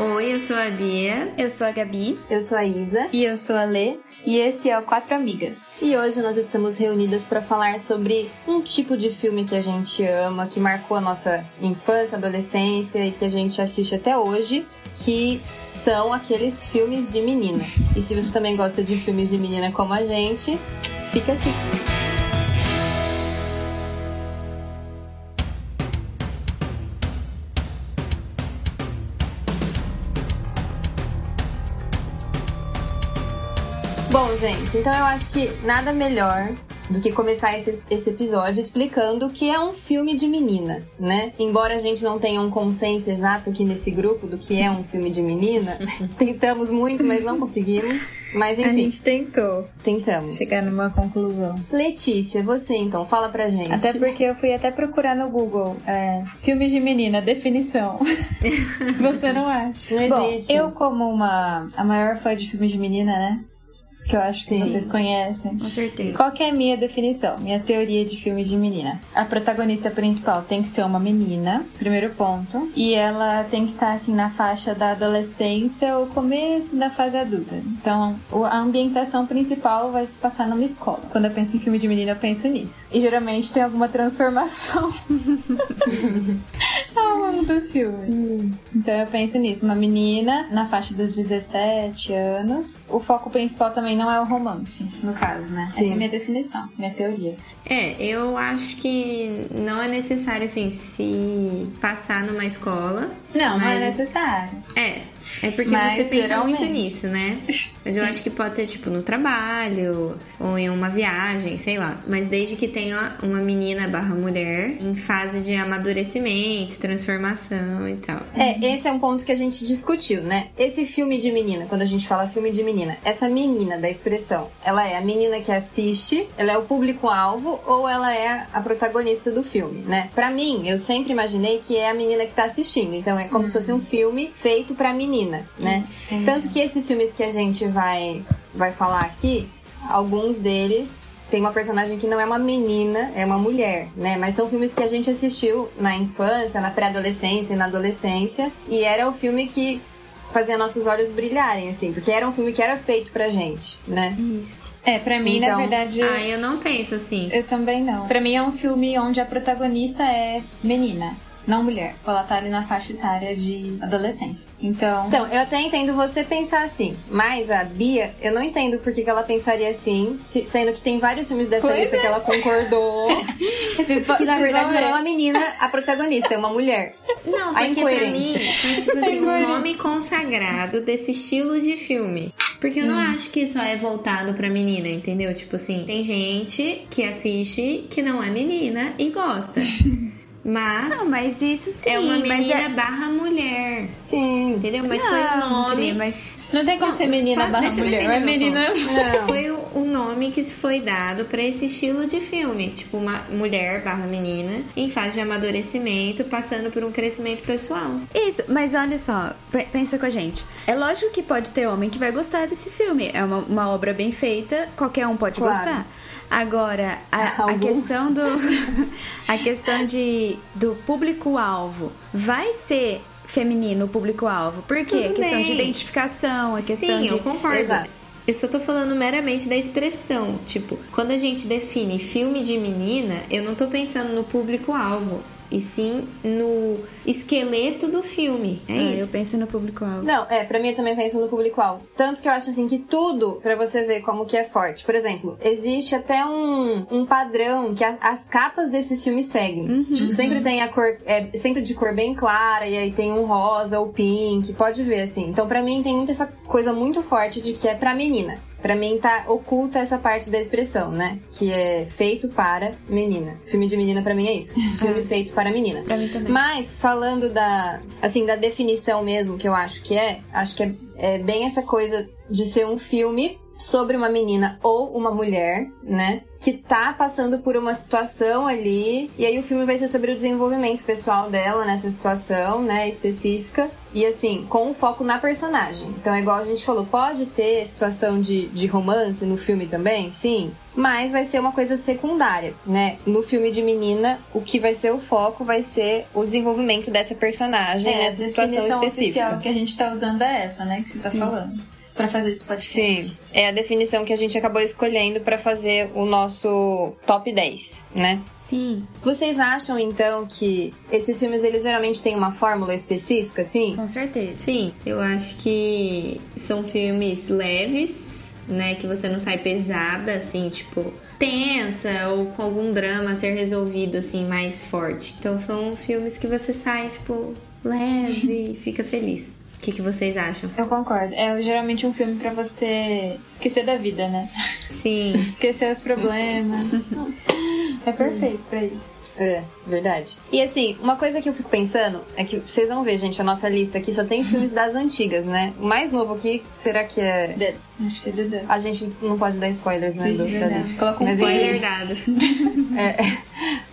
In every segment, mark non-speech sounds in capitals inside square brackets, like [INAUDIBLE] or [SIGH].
Oi, eu sou a Bia. Eu sou a Gabi. Eu sou a Isa. E eu sou a Lê. E esse é o Quatro Amigas. E hoje nós estamos reunidas para falar sobre um tipo de filme que a gente ama, que marcou a nossa infância, adolescência e que a gente assiste até hoje, que são aqueles filmes de menina. E se você também gosta de filmes de menina como a gente, fica aqui. Gente, então eu acho que nada melhor do que começar esse, esse episódio explicando o que é um filme de menina, né? Embora a gente não tenha um consenso exato aqui nesse grupo do que é um filme de menina, [LAUGHS] tentamos muito, mas não conseguimos. Mas enfim. A gente tentou. Tentamos. Chegar numa conclusão. Letícia, você então, fala pra gente. Até porque eu fui até procurar no Google é, filmes de menina, definição. [LAUGHS] você não acha? Não Bom, existe. eu como uma a maior fã de filmes de menina, né? Que eu acho que Sim. vocês conhecem. Com certeza. Qual é a minha definição? Minha teoria de filme de menina. A protagonista principal tem que ser uma menina, primeiro ponto. E ela tem que estar, assim, na faixa da adolescência ou começo da fase adulta. Então, a ambientação principal vai se passar numa escola. Quando eu penso em filme de menina, eu penso nisso. E geralmente tem alguma transformação [LAUGHS] ao longo do filme. Então eu penso nisso, uma menina na faixa dos 17 anos. O foco principal também não é o romance, no caso, né? Essa Sim. é a minha definição, minha teoria. É, eu acho que não é necessário, assim, se passar numa escola. Não, não é Mas- necessário. É, é porque Mas, você pensa geralmente. muito nisso, né? [LAUGHS] Mas eu acho que pode ser, tipo, no trabalho ou em uma viagem, sei lá. Mas desde que tenha uma menina barra mulher em fase de amadurecimento, transformação e tal. É, esse é um ponto que a gente discutiu, né? Esse filme de menina, quando a gente fala filme de menina, essa menina da expressão, ela é a menina que assiste, ela é o público-alvo ou ela é a protagonista do filme, né? Pra mim, eu sempre imaginei que é a menina que tá assistindo, então é como se fosse um filme feito pra menina, né? Sim. Tanto que esses filmes que a gente vai, vai falar aqui, alguns deles tem uma personagem que não é uma menina, é uma mulher, né? Mas são filmes que a gente assistiu na infância, na pré-adolescência e na adolescência. E era o filme que fazia nossos olhos brilharem, assim, porque era um filme que era feito pra gente, né? Isso. É, pra mim, na Então, verdade, Ah, eu não penso assim. eu também não. Pra mim é um filme onde a protagonista é menina. Não mulher. Ela tá ali na faixa etária de adolescência. Então. Então, eu até entendo você pensar assim, mas a Bia, eu não entendo por que, que ela pensaria assim, se- sendo que tem vários filmes dessa Pois lista é. que ela concordou, [LAUGHS] que na verdade não é ver. uma menina a protagonista, é uma mulher. Não, A porque pra mim é tipo assim, um nome consagrado desse estilo de filme. Porque eu não acho que só é voltado pra menina, entendeu? Tipo assim, tem gente que assiste que não é menina e gosta. [LAUGHS] Mas, Não, mas isso sim. é uma menina é... barra mulher. Sim. Entendeu? Mas foi o Não, nome. Mas Não tem como ser menina pode- barra mulher. defender É menina. Não. Foi o, o nome que foi dado pra esse estilo de filme. Tipo, uma mulher barra menina em fase de amadurecimento, passando por um crescimento pessoal. Isso, mas olha só, pe- pensa com a gente. É lógico que pode ter homem que vai gostar desse filme. É uma, uma obra bem feita, qualquer um pode Claro. gostar. Agora, a, a questão do. [LAUGHS] a questão de, do público-alvo vai ser feminino o público-alvo. Por quê? Tudo a questão de bem. identificação, a questão Sim, de. eu concordo. Exato. Eu só tô falando meramente da expressão. Tipo, quando a gente define filme de menina, eu não tô pensando no público-alvo. E sim no esqueleto do filme. É Ah, isso. eu penso no público-alvo. Não, é, pra mim eu também penso no público-alvo. Tanto que eu acho assim que tudo, pra você ver como que é forte. Por exemplo, existe até um, um padrão que a- as capas desses filmes seguem. Tipo, sempre tem a cor, é sempre de cor bem clara, e aí tem um rosa ou pink, pode ver assim. Então pra mim tem muito essa coisa muito forte de que é pra menina. Pra mim tá oculta essa parte da expressão, né? Que é feito para menina. Filme de menina pra mim é isso. [LAUGHS] Filme feito para menina. Pra mim também. Mas falando da, assim, da definição mesmo que eu acho que é, acho que é, é bem essa coisa de ser um filme sobre uma menina ou uma mulher, né? Que tá passando por uma situação ali. E aí o filme vai ser sobre o desenvolvimento pessoal dela nessa situação, né? Específica. E assim, com um foco na personagem. Então é igual a gente falou, pode ter situação de, de romance no filme também? Sim. Mas vai ser uma coisa secundária, né? No filme de menina, o que vai ser o foco vai ser o desenvolvimento dessa personagem É, nessa a situação definição específica. oficial que a gente tá usando é essa, né? Que você tá Sim. falando. Pra fazer esse podcast. Sim, é a definição que a gente acabou escolhendo pra fazer o nosso top 10, né? Sim, Vocês acham então que esses filmes eles geralmente têm uma fórmula específica, assim? com certeza. Sim, eu acho que são filmes leves, né? Que você não sai pesada, assim, tipo, tensa ou com algum drama a ser resolvido, assim, mais forte. Então são filmes que você sai, tipo, leve, [LAUGHS] fica feliz. O que, que vocês acham? Eu concordo. É geralmente um filme pra você esquecer da vida, né? Sim, [LAUGHS] Esquecer os problemas. é perfeito pra isso. É, verdade. E assim, uma coisa que eu fico pensando é que vocês vão ver, gente, a nossa lista aqui só tem filmes das antigas, né? O mais novo aqui, será que é. Acho que é Dedé. A gente não pode dar spoilers, né? Do. Coloca um Mas, spoiler dado. [LAUGHS] É,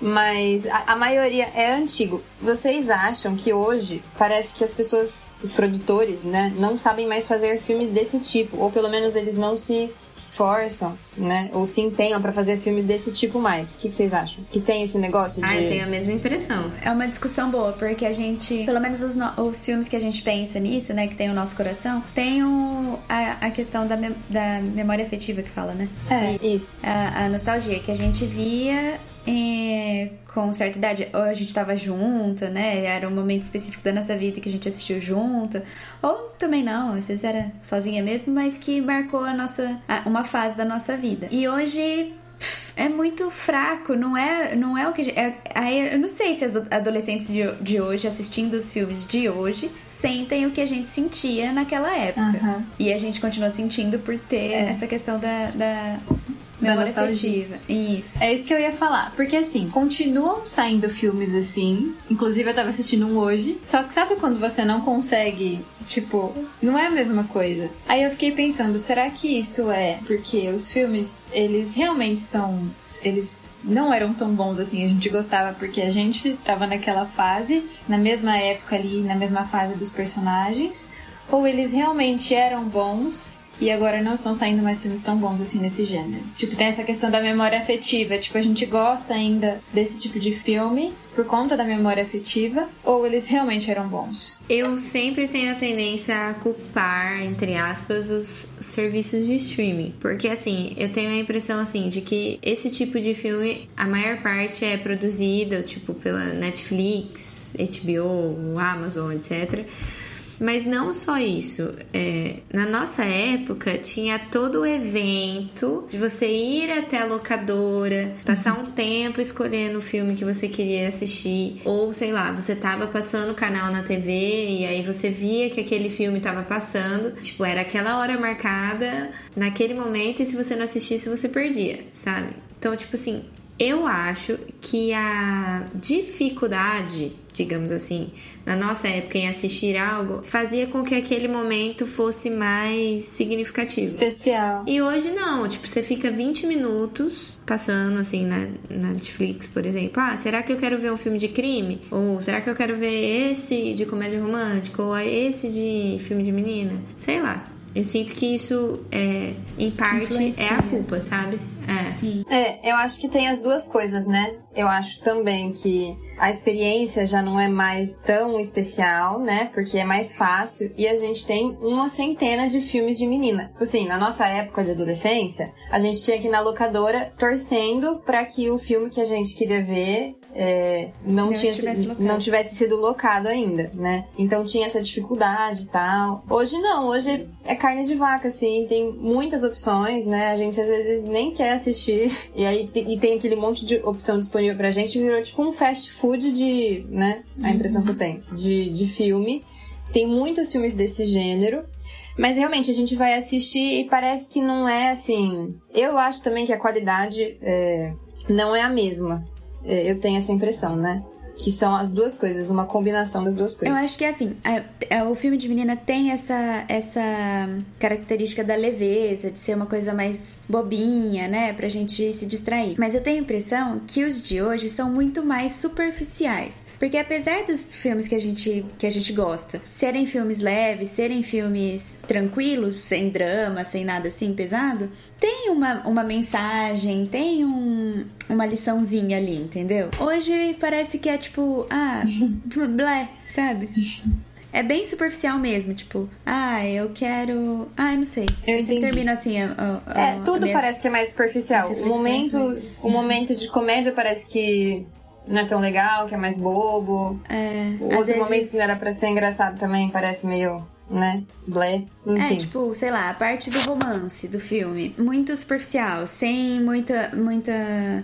mas a, a maioria é antigo. Vocês acham que hoje parece que as pessoas, os produtores, né, não sabem mais fazer filmes desse tipo, ou pelo menos eles não se esforçam, né, ou se empenham pra fazer filmes desse tipo mais. O que, vocês acham? Que tem esse negócio de Ah, eu tenho a mesma impressão. É uma discussão boa, porque a gente, pelo menos os, no- os filmes que a gente pensa nisso, né, que tem o nosso coração, tem o, a, a questão da, mem- da memória afetiva que fala, né? É. isso? A, a nostalgia que a gente via é, com certa idade, ou a gente tava junto, né? Era um momento específico da nossa vida que a gente assistiu junto, ou também não, às vezes era sozinha mesmo, mas que marcou a nossa, uma fase da nossa vida. E hoje é muito fraco, não é, não é o que. a gente- É, aí eu não sei se as adolescentes de, de hoje, assistindo os filmes de hoje, sentem o que a gente sentia naquela época. Aham. E a gente continua sentindo por ter essa questão da, da memória afetiva. Isso. É isso que eu ia falar. Porque assim, continuam saindo filmes assim. Inclusive eu tava assistindo um hoje. Só que sabe quando você não consegue. Tipo, não é a mesma coisa. Aí eu fiquei pensando, será que isso é porque os filmes, eles realmente são. Eles não eram tão bons assim. A gente gostava porque a gente tava naquela fase, na mesma época ali, na mesma fase dos personagens. Ou eles realmente eram bons e agora não estão saindo mais filmes tão bons assim nesse gênero. Tipo, tem essa questão da memória afetiva. Tipo, a gente gosta ainda desse tipo de filme por conta da memória afetiva, ou eles realmente eram bons? Eu sempre tenho a tendência a culpar, entre aspas, os serviços de streaming. Porque, assim, eu tenho a impressão, assim, de que esse tipo de filme, a maior parte é produzido, tipo, pela Netflix, HBO, Amazon, etc. Mas não só isso. É, na nossa época, tinha todo o evento de você ir até a locadora, passar um tempo escolhendo o filme que você queria assistir. Ou, sei lá, você tava passando o canal na TV e aí você via que aquele filme tava passando. Tipo, era aquela hora marcada naquele momento e se você não assistisse, você perdia, sabe? Então, tipo assim, eu acho que a dificuldade, digamos assim, na nossa época em assistir algo, fazia com que aquele momento fosse mais significativo. Especial. E hoje não, tipo, você fica 20 minutos passando assim na, na Netflix, por exemplo. Ah, será que eu quero ver um filme de crime? Ou será que eu quero ver esse de comédia romântica? Ou esse de filme de menina? Sei lá. Eu sinto que isso, é, em parte, Influencia. é a culpa, sabe? É. Sim. É, eu acho que tem as duas coisas, né? Eu acho também que a experiência já não é mais tão especial, né? Porque é mais fácil e a gente tem uma centena de filmes de menina. Assim, na nossa época de adolescência, a gente tinha que ir na locadora torcendo pra que o filme que a gente queria ver é, não, tinha, locado. não tivesse sido locado ainda, né? Então tinha essa dificuldade e tal. Hoje não, hoje é carne de vaca, assim, tem muitas opções, né? A gente às vezes nem quer assistir, e aí e tem aquele monte de opção disponível pra gente, virou tipo um fast food de, né? A impressão que eu tenho, de, de filme. Tem muitos filmes desse gênero. Mas realmente a gente vai assistir e parece que não é assim. Eu acho também que a qualidade é, não é a mesma. É, eu tenho essa impressão, né? Que são as duas coisas, uma combinação das duas coisas. Eu acho que é assim, a, a, o filme de menina tem essa, essa característica da leveza, de ser uma coisa mais bobinha, né? Pra gente se distrair. Mas eu tenho a impressão que os de hoje são muito mais superficiais. Porque apesar dos filmes que a gente, que a gente gosta serem filmes leves, serem filmes tranquilos, sem drama, sem nada assim pesado, tem uma, uma mensagem, tem um, uma liçãozinha ali, entendeu? Hoje parece que é tipo, ah, [LAUGHS] blé, sabe? É bem superficial mesmo, tipo, ah, eu quero. Ah, eu não sei. Eu Você termina assim. A, a, é, tudo minhas... parece é mais superficial. O momento, mas... o momento de comédia parece que não é tão legal, que é mais bobo. É, o outro vezes... momento que não era pra ser engraçado também parece meio né? Blé, enfim. É, tipo, sei lá, a parte do romance do filme, muito superficial, sem muita, muita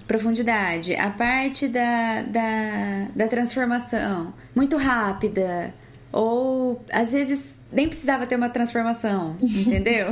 profundidade. A parte da, da, da transformação, muito rápida. Ou, às vezes, nem precisava ter uma transformação, [LAUGHS] entendeu?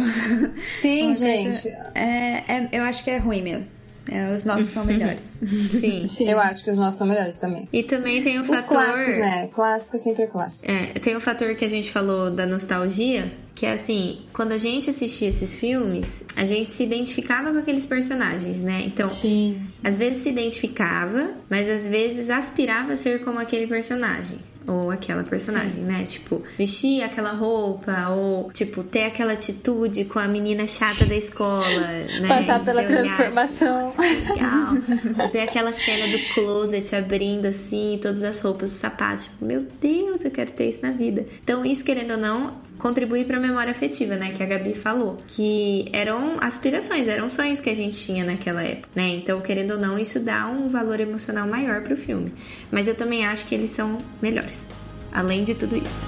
Sim, gente. é, é, eu acho que é ruim mesmo. É, os nossos são melhores. [LAUGHS] Sim. Sim. Eu acho que os nossos são melhores também. E também tem o os fator. Clássicos, né? Clássico é sempre clássico. É, tem o fator que a gente falou da nostalgia, que é assim, quando a gente assistia esses filmes, a gente se identificava com aqueles personagens, né? Então, sim, sim. às vezes se identificava, mas às vezes aspirava a ser como aquele personagem ou aquela personagem, Sim. né? Tipo, vestir aquela roupa, ou, tipo, ter aquela atitude com a menina chata da escola, né? Passar pela transformação. Legal. Ver aquela cena do closet abrindo assim, todas as roupas, os sapatos, tipo, meu Deus, eu quero ter isso na vida. Então, isso, querendo ou não, contribui para a memória afetiva, né, que a Gabi falou, que eram aspirações, eram sonhos que a gente tinha naquela época, né? Então, querendo ou não, isso dá um valor emocional maior pro filme. Mas eu também acho que eles são melhores, além de tudo isso.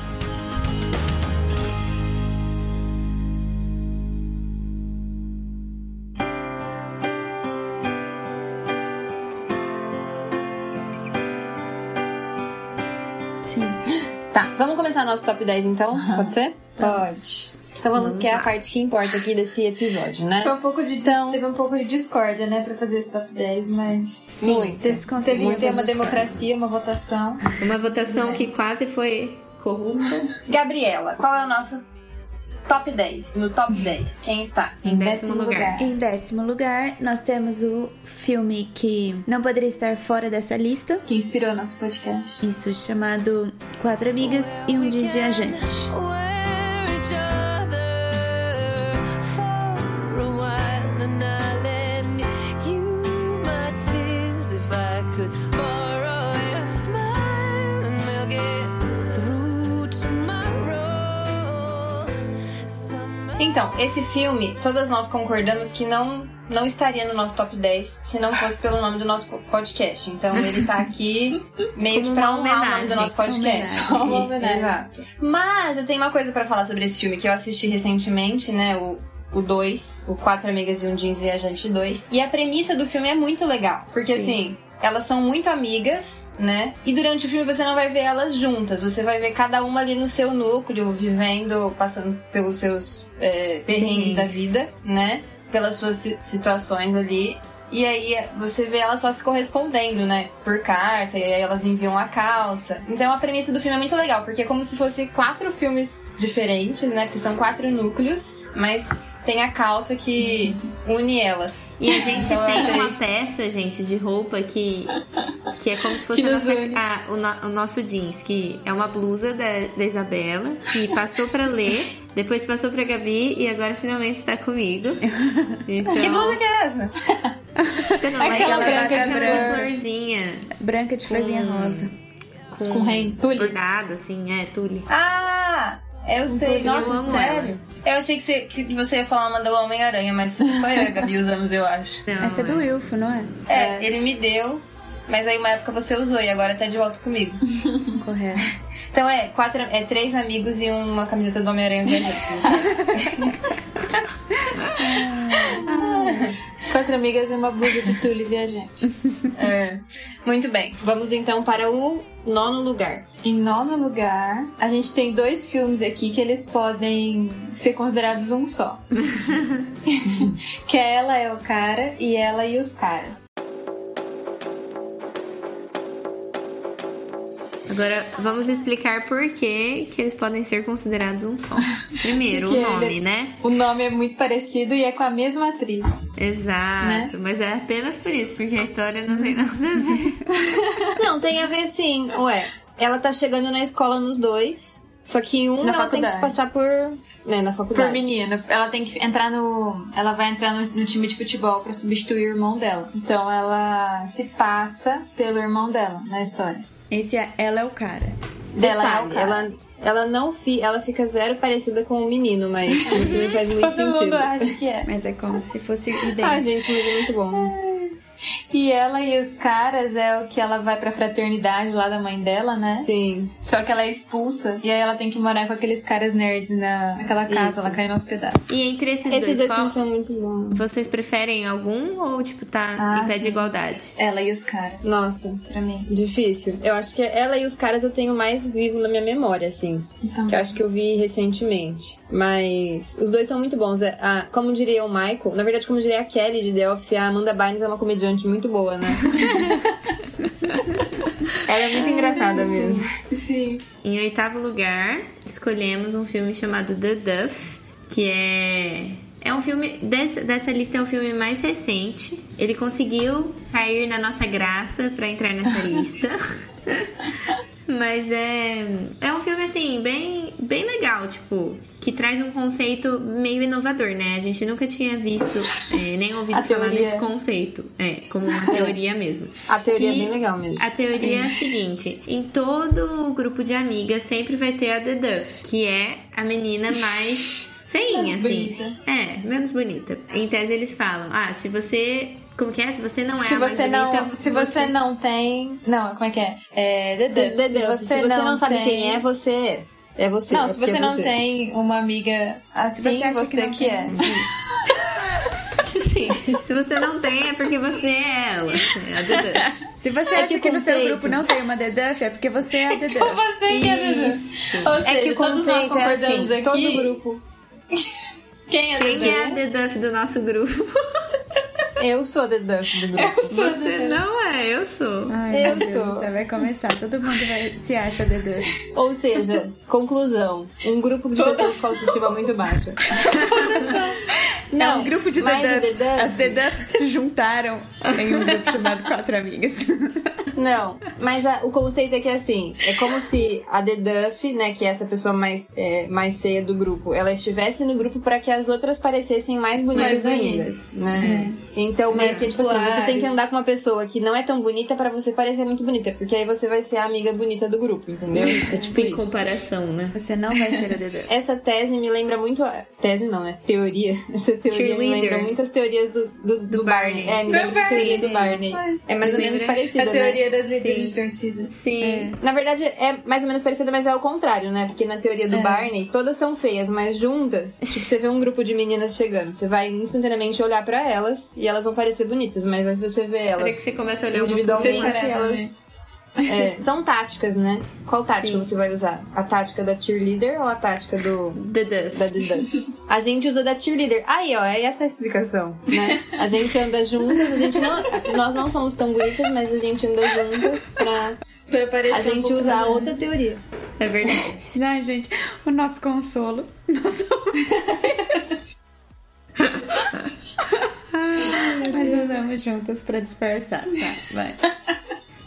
Tá, vamos começar nosso top 10 então? Pode ser? Pode. Então vamos, vamos que é a parte que importa aqui desse episódio, né? Foi um pouco de então... Teve um pouco de discórdia, né, pra fazer esse top 10, mas. Sim, muito. Teve, teve muito ter uma democracia, uma votação. Uma votação que quase foi corrupta. Gabriela, qual é o nosso Top 10. No top 10, quem está? Em décimo lugar. lugar. Em décimo lugar, nós temos o filme que não poderia estar fora dessa lista. Que inspirou nosso podcast. Isso, chamado Quatro Amigas e um Desviajante. Então, esse filme, todas nós concordamos que não não estaria no nosso top 10 se não fosse pelo nome do nosso podcast. Então ele tá aqui meio que pra honrar o nome do nosso podcast. Isso, exato. Mas eu tenho uma coisa para falar sobre esse filme que eu assisti recentemente, né? O, o 2, o Quatro Amigas e um Jeans Viajante 2. E a premissa do filme é muito legal. Porque Sim. assim, elas são muito amigas, né? E durante o filme você não vai ver elas juntas, você vai ver cada uma ali no seu núcleo, vivendo, passando pelos seus é, perrengues da vida, né? Pelas suas situações ali. E aí você vê elas só se correspondendo, né? Por carta, e aí elas enviam a calça. Então a premissa do filme é muito legal, porque é como se fosse quatro filmes diferentes, né? Porque são quatro núcleos, mas tem a calça que une elas. E a gente então, tem uma peça, gente, de roupa que, que é como se fosse a nossa, a, o, no, o, nosso jeans, que é uma blusa da, da Isabela, que passou pra ler, depois passou pra Gabi e agora finalmente está comigo. [LAUGHS] Então... Que blusa que é essa? Você não vai aquela branca, branca de florzinha. Branca de florzinha com... rosa. Com, com rei, bordado, assim, é, tule. Ah! Eu sei, nossa, eu sério? Ela. Eu achei que você, que você ia falar uma do Homem-Aranha, mas só eu e a Gabi usamos, eu acho. Não, Essa é do Wilfo, não é? é? É, ele me deu, mas aí uma época você usou e agora tá de volta comigo. [LAUGHS] Correto. Então é, quatro, é três amigos e uma camiseta do Homem-Aranha [LAUGHS] [LAUGHS] Quatro amigas e uma blusa de tule viajante. [LAUGHS] É. Muito bem, vamos então para o nono lugar. Em nono lugar, a gente tem dois filmes aqui que eles podem ser considerados um só. [LAUGHS] [LAUGHS] que é Ela é o Cara e Ela e os Caras. Agora, vamos explicar por que, que eles podem ser considerados um só. Primeiro, o nome, ele- né? O nome é muito parecido e é com a mesma atriz. Exato, mas é apenas por isso, porque a história não tem nada a ver. [LAUGHS] Não, tem a ver sim. Ué, ela tá chegando na escola nos dois. Só que um Na ela tem que se faculdade. passar por. Né, na faculdade. Por menino, ela tem que entrar no. Ela vai entrar no, no time de futebol pra substituir o irmão dela. Então ela se passa pelo irmão dela na história. Esse é, ela é o cara. Ela é o cara. ela, ela não fi, ela fica zero parecida com o menino, mas [LAUGHS] faz muito Todo mundo sentido. acha que é. Mas é como se fosse idêntico. Ah, gente, mas é muito bom. E ela e os caras é o que ela vai pra fraternidade lá da mãe dela, né? Sim. Só que ela é expulsa. E aí ela tem que morar com aqueles caras nerds na, naquela casa, Isso. ela cai aos pedaços. E entre esses, Esses dois, dois qual- filmes são muito bons. vocês preferem algum ou, tipo, tá Ah, em pé de sim. igualdade? Ela e os caras, Nossa, pra mim. difícil. Eu acho que ela e os caras eu tenho mais vivo na minha memória, assim. Então, Que eu acho que eu vi recentemente. Mas os dois são muito bons. É, a- como diria o Michael, na verdade, como diria a Kelly de The Office, a Amanda Bynes é uma comediante muito boa, né? [LAUGHS] Ela é muito engraçada mesmo. Sim. Em oitavo lugar, escolhemos um filme chamado The Duff, que é. É um filme. Dessa, dessa lista é o filme mais recente. Ele conseguiu cair na nossa graça pra entrar nessa [LAUGHS] lista. Mas é. É um filme, assim, bem, bem legal, tipo. Que traz um conceito meio inovador, né? A gente nunca tinha visto, é, nem ouvido [LAUGHS] falar desse conceito. É, como uma teoria mesmo. A teoria é Que bem legal mesmo. A teoria é a seguinte: em todo grupo de amigas sempre vai ter a The Duff, que é a menina mais [LAUGHS] feinha, Menos assim. bonita. É, menos bonita. Em tese eles falam: ah, se você. Como que é? Se você não é Se a você bonita, não, se você não tem, não, como é que é? É The The- Duff. The Se você, Se você não, sabe tem... quem é, você é. É você. Não, é se porque você é não tem uma amiga assim, você você, acha que não que, é. [LAUGHS] Sim, se você não tem, é porque você é ela. É a The Duff. Se você É acha que que, o no seu grupo não tem uma The Duff, é porque você é a The [LAUGHS] Então você que é The Duff. Ou seja, É que todos nós é concordamos assim, aqui. todo grupo. [LAUGHS] Quem é Quem que é a Duff? The Duff do nosso grupo? Eu sou The Duff do grupo. Você não é, eu sou. Ai, Eu meu Deus sou. céu, vai começar. Todo mundo vai, se acha The Duff. Ou seja, conclusão. Um grupo de pessoas com autoestima muito baixa. [LAUGHS] é um grupo de The Duffs. The Duff- As The Duffs se juntaram em um grupo chamado Quatro Amigas. [LAUGHS] Não, mas a- o conceito é que assim, é como se a The Duff, né, que é essa pessoa mais, é, mais feia do grupo, ela estivesse no grupo pra que as outras parecessem mais bonitas Mais ainda, bonitas, né? Então, meio Mais que tipo assim, você tem que andar com uma pessoa que não é tão bonita pra você parecer muito bonita, porque aí você vai ser a amiga bonita do grupo, entendeu? É tipo Em isso. comparação, né? Você não vai ser a The Duff. [LAUGHS] Essa tese me lembra muito. a- Tese não, né? Teoria. Essa teoria me lembra muito as teorias do, do, do Barney. É, me lembra Do as teorias Barney. do Barney. É mais ou menos Lembra? parecida, A né? teoria das líderes Sim. de torcida. Sim. Na verdade, é mais ou menos parecida, mas é o contrário, né? Porque na teoria do É. Barney, todas são feias, mas juntas, tipo, você vê um grupo de meninas chegando, você vai instantaneamente olhar pra elas e elas vão parecer bonitas, mas se você vê elas que você começa a olhar individualmente, elas. É, são táticas, né? Qual tática Sim. você vai usar? A tática da cheerleader ou a tática do, The Duff. da The Duff. A gente usa da cheerleader. Aí, ó, é essa a explicação, né? A gente anda juntas, a gente não. Nós não somos tão bonitas, mas a gente anda juntas pra Pra parecer a um gente usar outra teoria. É verdade. [LAUGHS] Ai, gente, o nosso consolo. Nosso... [LAUGHS] Mas andamos juntas pra disfarçar, tá? Vai. [LAUGHS]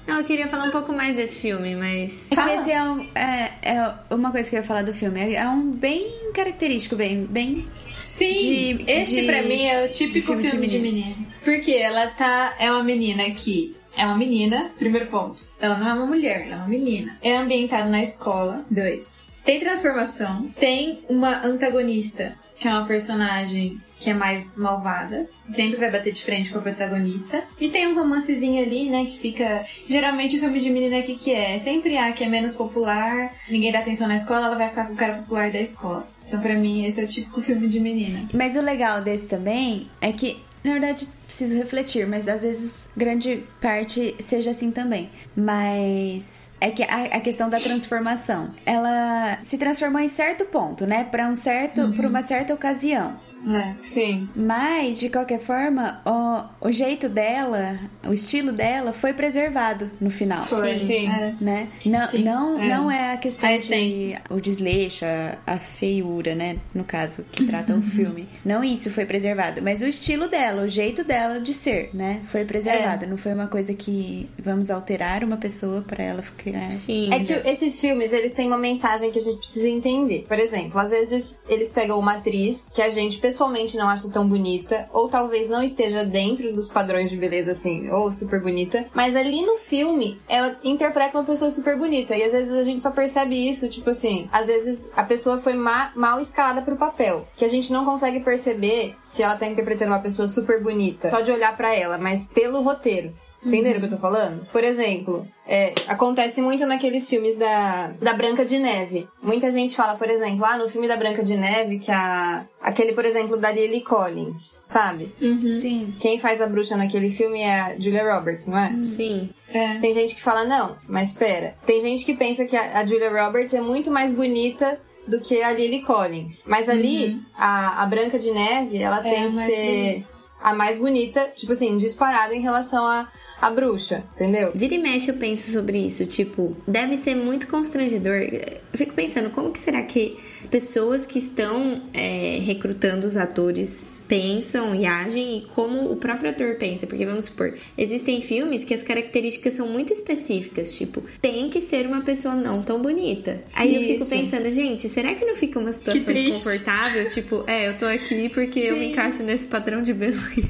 Não, eu queria falar um pouco mais desse filme, mas. É que esse é, um, é, é uma coisa que eu ia falar do filme. É, é um bem característico, bem, bem Sim, de- esse de- pra mim é o típico de filme, filme de de menina. Porque ela tá. É uma menina que. É uma menina, primeiro ponto. Ela não é uma mulher, ela é uma menina. É ambientado na escola. Dois. Tem transformação. Tem uma antagonista, que é uma personagem que é mais malvada. Sempre vai bater de frente com a protagonista. E tem um romancezinho ali, né, que fica... Geralmente o filme de menina aqui que é? Sempre a que é menos popular, ninguém dá atenção na escola, ela vai ficar com o cara popular da escola. Então pra mim esse é o típico filme de menina. Mas o legal desse também é que, na verdade, preciso refletir, mas às vezes grande parte seja assim também. Mas é que a, a questão da transformação, ela se transformou em certo ponto, né? Pra um certo, por uma certa ocasião. É. Sim. Mas, de qualquer forma, o, o jeito dela, o estilo dela foi preservado no final. Foi, sim. É. Né? Não, Sim, não, é. não é a questão A de essência. o desleixo, a, a feiura, né? No caso, que trata o [LAUGHS] filme. Não isso foi preservado, mas o estilo dela, o jeito dela de ser, né? Foi preservado. Não foi uma coisa que vamos alterar uma pessoa pra ela ficar. Sim. É que esses filmes, eles têm uma mensagem que a gente precisa entender. Por exemplo, às vezes eles pegam uma atriz que a gente pessoalmente não acha tão bonita, ou talvez não esteja dentro dos padrões de beleza, assim, ou super bonita, mas ali no filme, ela interpreta uma pessoa super bonita. E às vezes a gente só percebe isso, tipo assim, às vezes a pessoa foi ma- mal escalada pro papel, que a gente não consegue perceber se ela tá interpretando uma pessoa super bonita, só de olhar pra ela, mas pelo roteiro. Entenderam o que eu tô falando? Por exemplo, é, acontece muito naqueles filmes da, da Branca de Neve. Muita gente fala, por exemplo, ah, no filme da Branca de Neve, que a. Aquele, por exemplo, da Lily Collins, sabe? Sim. Quem faz a bruxa naquele filme é a Julia Roberts, não é? Sim. É. Tem gente que fala, não, mas espera. Tem gente que pensa que a, a Julia Roberts é muito mais bonita do que a Lily Collins. Mas ali, a, a Branca de Neve, ela É tem que ser a mais bonita, tipo assim, disparada em relação a, a bruxa, entendeu? Vira e mexe eu penso sobre isso, tipo, deve ser muito constrangedor. Eu fico pensando, como que será que as pessoas que estão é, recrutando os atores pensam e agem e como o próprio ator pensa? Porque vamos supor, existem filmes que as características são muito específicas, tipo, tem que ser uma pessoa não tão bonita. Aí eu fico Isso. pensando, gente, será que não fica uma situação desconfortável? Tipo, é, eu tô aqui porque eu me encaixo nesse padrão de beleza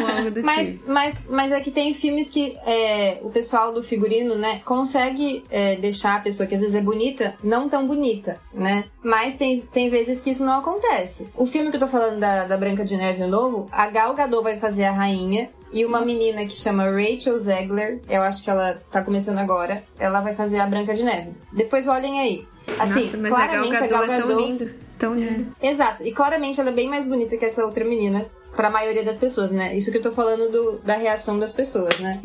ou algo do [LAUGHS] Mas, tipo. mas, mas é que tem filmes que é, o pessoal do figurino, né, consegue é, deixar a pessoa que às vezes é bonita não tão bonita, né? Mas tem, tem vezes que isso não acontece. O filme que eu tô falando da, da Branca de Neve, o novo, a Gal Gadot vai fazer a rainha. E uma menina que chama Rachel Zegler, eu acho que ela tá começando agora, ela vai fazer a Branca de Neve. Depois olhem aí. Assim, Nossa, mas a Gal claramente Gadot, a Gal é tão Gadot lindo, tão lindo. Exato. E claramente ela é bem mais bonita que essa outra menina. Pra maioria das pessoas, né? Isso que eu tô falando do- da reação das pessoas, né?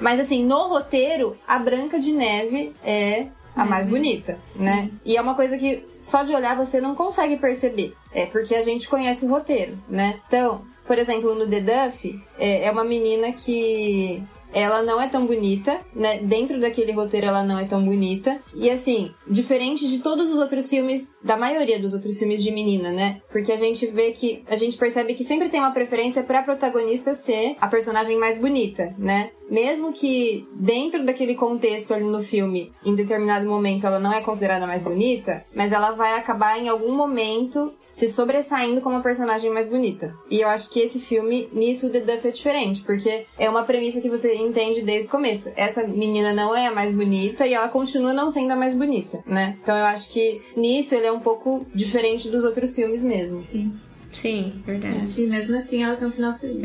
Mas assim, no roteiro, a Branca de Neve é a mais bonita, né? E é uma coisa que só de olhar você não consegue perceber. É porque a gente conhece o roteiro, né? Então, por exemplo, no The Duff, é, é uma menina que ela não é tão bonita, né? Dentro daquele roteiro ela não é tão bonita. E assim, diferente de todos os outros filmes, da maioria dos outros filmes de menina, né? Porque a gente vê que, a gente percebe que sempre tem uma preferência pra protagonista ser a personagem mais bonita, né? Mesmo que dentro daquele contexto ali no filme, em determinado momento ela não é considerada mais bonita, mas ela vai acabar em algum momento se sobressaindo como a personagem mais bonita. E eu acho que esse filme, nisso, o The Duff é diferente, porque é uma premissa que você entende desde o começo. Essa menina não é a mais bonita e ela continua não sendo a mais bonita, né? Então eu acho que nisso ele é um pouco diferente dos outros filmes mesmo. Sim. Sim, verdade. E mesmo assim ela tem um final feliz.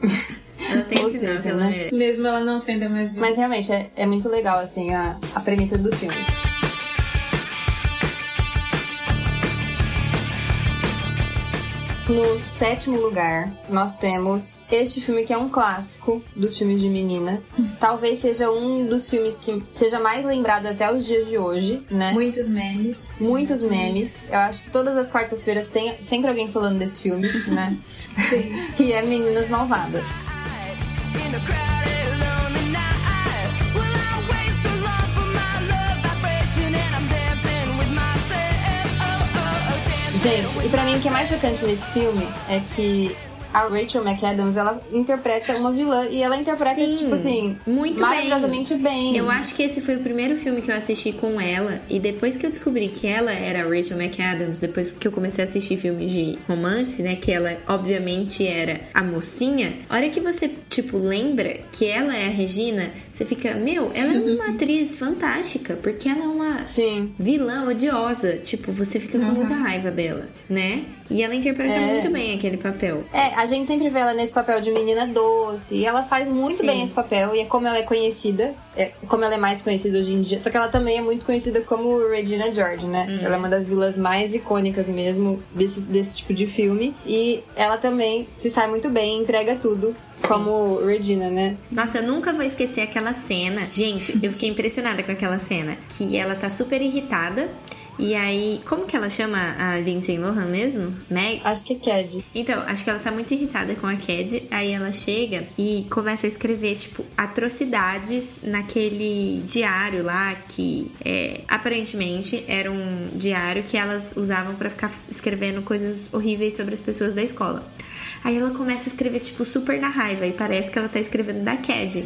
[LAUGHS] Ela tem Ou que seja, né? mesmo ela não sendo mais bonita. Mas realmente é, é muito legal, assim, a, a premissa do filme. No sétimo lugar, nós temos este filme que é um clássico dos filmes de menina. [LAUGHS] Talvez seja um dos filmes que seja mais lembrado até os dias de hoje, né? Muitos memes. Muitos memes. Eu acho que todas as quartas-feiras tem sempre alguém falando desse filme, né? [LAUGHS] [LAUGHS] que é Meninas Malvadas. Gente, e pra mim o que é mais chocante nesse filme é que a Rachel McAdams, ela interpreta uma vilã e ela interpreta, Sim, tipo assim, muito maravilhosamente bem. Eu acho que esse foi o primeiro filme que eu assisti com ela. E depois que eu descobri que ela era a Rachel McAdams, depois que eu comecei a assistir filmes de romance, né? Que ela, obviamente, era a mocinha. A hora que você, tipo, lembra que ela é a Regina, você fica, meu, ela é uma [LAUGHS] atriz fantástica. Porque ela é uma Sim. vilã odiosa. Tipo, você fica com muita raiva dela, né? E ela interpreta É. muito bem aquele papel. É, a gente sempre vê ela nesse papel de menina doce. E ela faz muito Sim. bem esse papel. E é como ela é conhecida. É como ela é mais conhecida hoje em dia. Só que ela também é muito conhecida como Regina George, né? Hum. Ela é uma das vilãs mais icônicas mesmo desse, desse tipo de filme. E ela também se sai muito bem, entrega tudo como Regina, né? Nossa, eu nunca vou esquecer aquela cena. Gente, eu fiquei impressionada com aquela cena. Que ela tá super irritada. E aí, como que ela chama a Lindsay Lohan mesmo? Meg? Acho que é Cad. Então, acho que ela tá muito irritada com a Cad. Aí ela chega e começa a escrever, tipo, atrocidades naquele diário lá que é, aparentemente era um diário que elas usavam pra ficar escrevendo coisas horríveis sobre as pessoas da escola. Aí ela começa a escrever, tipo, super na raiva. E parece que ela tá escrevendo da Cad.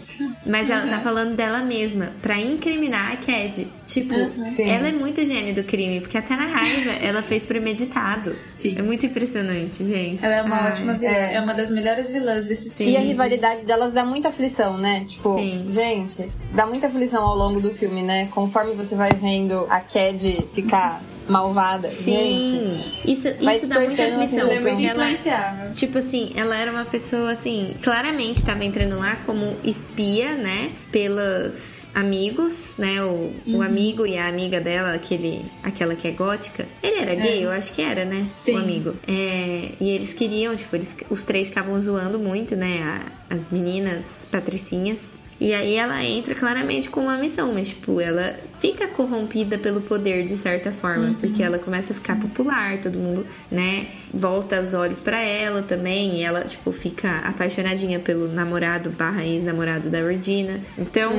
Mas ela tá falando dela mesma, pra incriminar a Cad. Tipo, Sim. ela é muito gênio do crime, porque até na raiva ela fez premeditado. Sim. É muito impressionante, gente. Ela é uma Ai. ótima vilã. é. É. uma das melhores vilãs desses Sim. E a rivalidade delas dá muita aflição, né? Tipo, Sim. gente, dá muita aflição ao longo do filme, né? Conforme você vai vendo a Cad ficar malvada. Gente, Sim, isso, Vai isso dá muita aflição. É muito ela. Tipo assim, ela era uma pessoa assim, claramente estava entrando lá como espia, né? Pelos amigos, né? O, o amigo e a amiga dela, aquele, aquela que é gótica. Ele era gay, eu acho que era, né? Sim. O amigo. É, e eles queriam, tipo, eles, os três ficavam zoando muito, né? a- as meninas patricinhas. E aí ela entra claramente com uma missão, mas tipo, ela fica corrompida pelo poder de certa forma, porque ela começa a ficar popular, todo mundo, né, volta os olhos pra ela também, e ela tipo fica apaixonadinha pelo namorado barra ex-namorado da Regina. Então,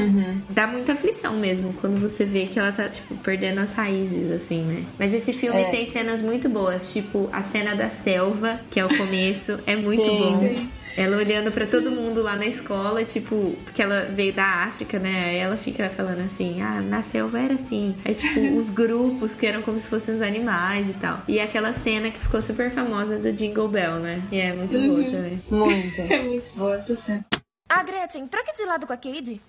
dá muita aflição mesmo quando você vê que ela tá tipo perdendo as raízes assim, né? Mas esse filme É. tem cenas muito boas, tipo a cena da selva, que é o começo, é muito Sim. bom. Sim. Ela olhando pra todo mundo lá na escola, tipo, porque ela veio da África, né? Aí ela fica falando assim: ah, na selva era assim. Aí, tipo, [LAUGHS] os grupos que eram como se fossem os animais e tal. E aquela cena que ficou super famosa do Jingle Bell, né? E é muito boa também. muito. [LAUGHS] É muito boa essa cena. Ah, Gretchen, troca de lado com a Cade.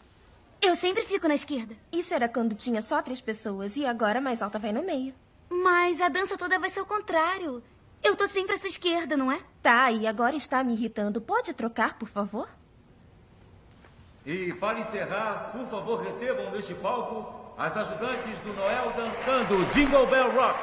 Eu sempre fico na esquerda. Isso era quando tinha só três pessoas e agora a mais alta vai no meio. Mas a dança toda vai ser o contrário. Eu tô sempre à sua esquerda, não é? Tá, e agora está me irritando. Pode trocar, por favor? E para encerrar, por favor, recebam neste palco as ajudantes do Noel dançando Jingle Bell Rock.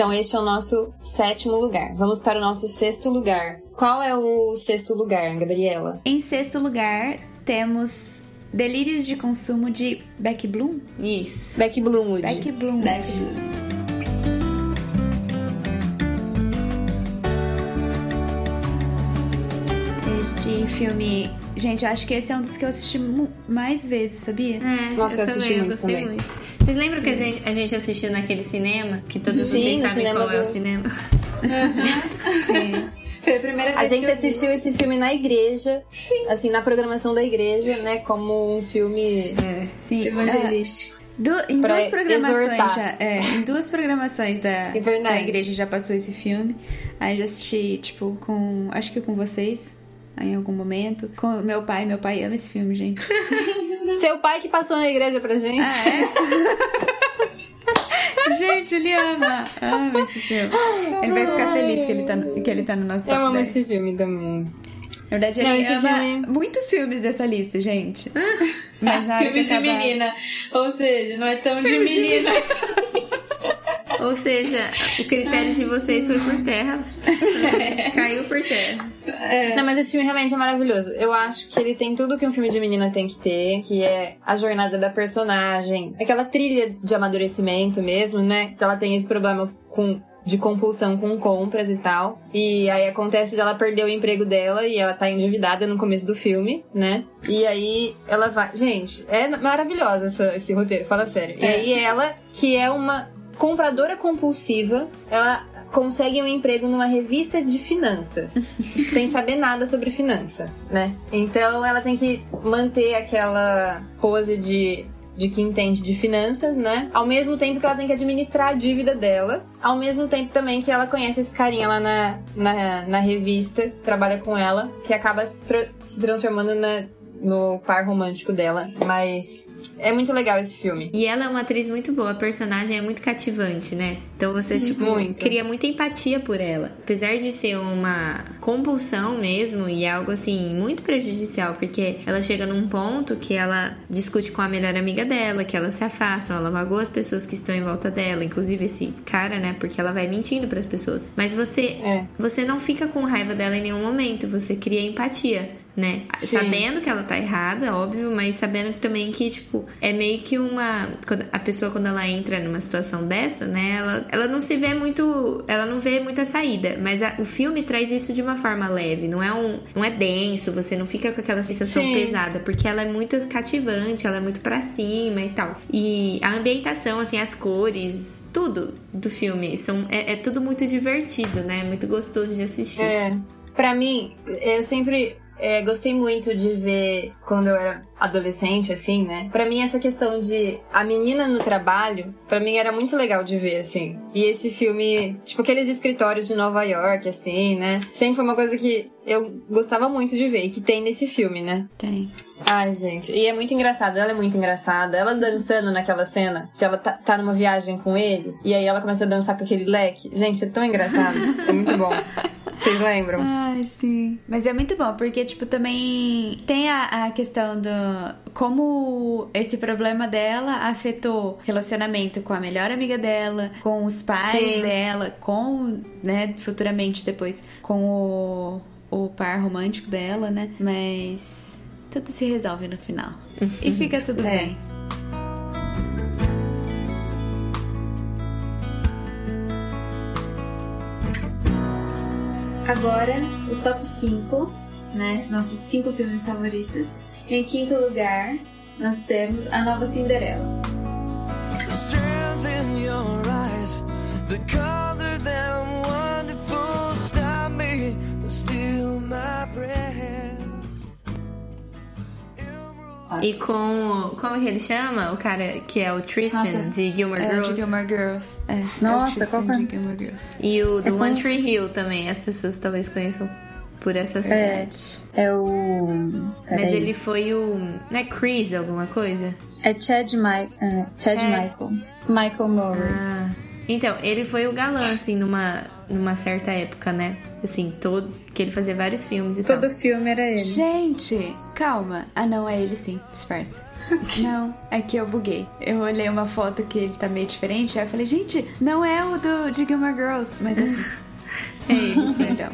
Então, este é o nosso sétimo lugar. Vamos para o nosso sexto lugar. Qual é o sexto lugar, Gabriela? Em sexto lugar, temos Delírios de Consumo de Beck Bloom. Isso. Beck Bloomwood. Beck Bloom. Este filme, gente, eu acho que esse é um dos que eu assisti mais vezes, sabia? É, Nossa, eu eu assisti também, eu muito gostei também. muito. Vocês lembram que a gente, a gente assistiu naquele cinema? Que todos Sim, vocês sabem qual é o do- cinema. Foi a primeira A vez gente que eu vi. assistiu esse filme na igreja. Sim. Assim, na programação da igreja, né? Como um filme. Sim. Evangelístico. Du- em Pra duas programações exortar. já, é, em duas programações da, É da igreja já passou esse filme. Aí já assisti, tipo, com. Acho que com vocês, em algum momento. Com meu pai, meu pai ama esse filme, gente. [LAUGHS] Seu pai que passou na igreja pra gente. [LAUGHS] gente, ele ama. Ama esse filme. Ele vai ficar feliz que ele tá, no- que ele tá no nosso Eu top amo 10. esse filme também. Na verdade, Não, ele esse ama filme- muitos filmes dessa lista, gente. [LAUGHS] Mas Filmes de acabar- menina. Ou seja, não é tão de menina. Ou seja, o critério de vocês foi por terra. [LAUGHS] Caiu por terra. Não, mas esse filme realmente é maravilhoso. Eu acho que ele tem tudo que um filme de menina tem que ter, que é a jornada da personagem, aquela trilha de amadurecimento mesmo, né? Que ela tem esse problema com de compulsão com compras e tal. E aí acontece dela perder o emprego dela e ela tá endividada no começo do filme, né? E aí ela vai. Gente, é maravilhosa essa- esse roteiro, fala sério. E aí ela, que é uma compradora compulsiva, ela consegue um emprego numa revista de finanças, [LAUGHS] sem saber nada sobre finança, né? Então ela tem que manter aquela pose de de que entende de finanças, né? Ao mesmo tempo que ela tem que administrar a dívida dela, ao mesmo tempo também que ela conhece esse carinha lá na, na, na revista, trabalha com ela, que acaba se, tra- se transformando na, no par romântico dela. Mas é muito legal esse filme. E ela é uma atriz muito boa, a personagem é muito cativante, né? Então você, tipo, Muito. cria muita empatia por ela. Apesar de ser uma compulsão mesmo e algo assim, muito prejudicial, porque ela chega num ponto que ela discute com a melhor amiga dela, que elas se afastam, ela magoa as pessoas que estão em volta dela, inclusive esse cara, né? Porque ela vai mentindo pras pessoas. Mas você, É. você não fica com raiva dela em nenhum momento, você cria empatia. Né? Sim. Sabendo que ela tá errada, óbvio, mas sabendo também que, tipo, é meio que uma. A pessoa, quando ela entra numa situação dessa, né? Ela, ela não se vê muito. Ela não vê muita saída. Mas a- o filme traz isso de uma forma leve. Não é um. Não é denso, você não fica com aquela sensação Sim. pesada. Porque ela é muito cativante, ela é muito pra cima e tal. E a ambientação, assim, as cores, tudo do filme. São, é, é tudo muito divertido, né? Muito gostoso de assistir. É. Pra mim, eu sempre é, gostei muito de ver quando eu era adolescente, assim, né? Pra mim, essa questão de a menina no trabalho, pra mim era muito legal de ver, assim. E esse filme, tipo aqueles escritórios de Nova York, assim, né? Sempre foi uma coisa que eu gostava muito de ver que tem nesse filme, né? Tem. Ai, gente. E é muito engraçado. Ela é muito engraçada. Ela dançando naquela cena, se ela tá, tá numa viagem com ele, e aí ela começa a dançar com aquele leque. Gente, é tão engraçado. [LAUGHS] É muito bom. Vocês lembram? Ai, sim. Mas é muito bom, porque, tipo, também tem a, a questão do. Como esse problema dela afetou relacionamento com a melhor amiga dela, com os pais Sim. dela, com, né, futuramente depois, com o, o par romântico dela, né? Mas tudo se resolve no final. e [LAUGHS] fica tudo É. bem. Agora, o top 5, né? Nossos 5 filmes favoritos. Em quinto lugar, nós temos A Nova Cinderela. The strands in your eyes, the color them wonderful, E com. Como que ele chama? O cara que é o Tristan Nossa. de Gilmore É, Girls. de Gilmore Girls. É, Nossa, é o Tristan qual foi? de Gilmore Girls. E o do com- One Tree Hill também. As pessoas talvez conheçam por essa série. É, é o. Mas ele foi o. Não é Chris alguma coisa? É Chad, Ma é, Chad, Chad. Michael. Michael Murray. Ah. Então, ele foi o galã, assim, numa, numa certa época, né? Assim, todo. Que ele fazia vários filmes e Todo tal. filme era ele. Gente, calma. Ah, não, é ele sim, disfarça. [LAUGHS] Não, é que eu buguei. Eu olhei uma foto que ele tá meio diferente, aí eu falei, gente, não é o do de Gilmore Girls, mas assim. [LAUGHS] é ele, [LAUGHS] perdão.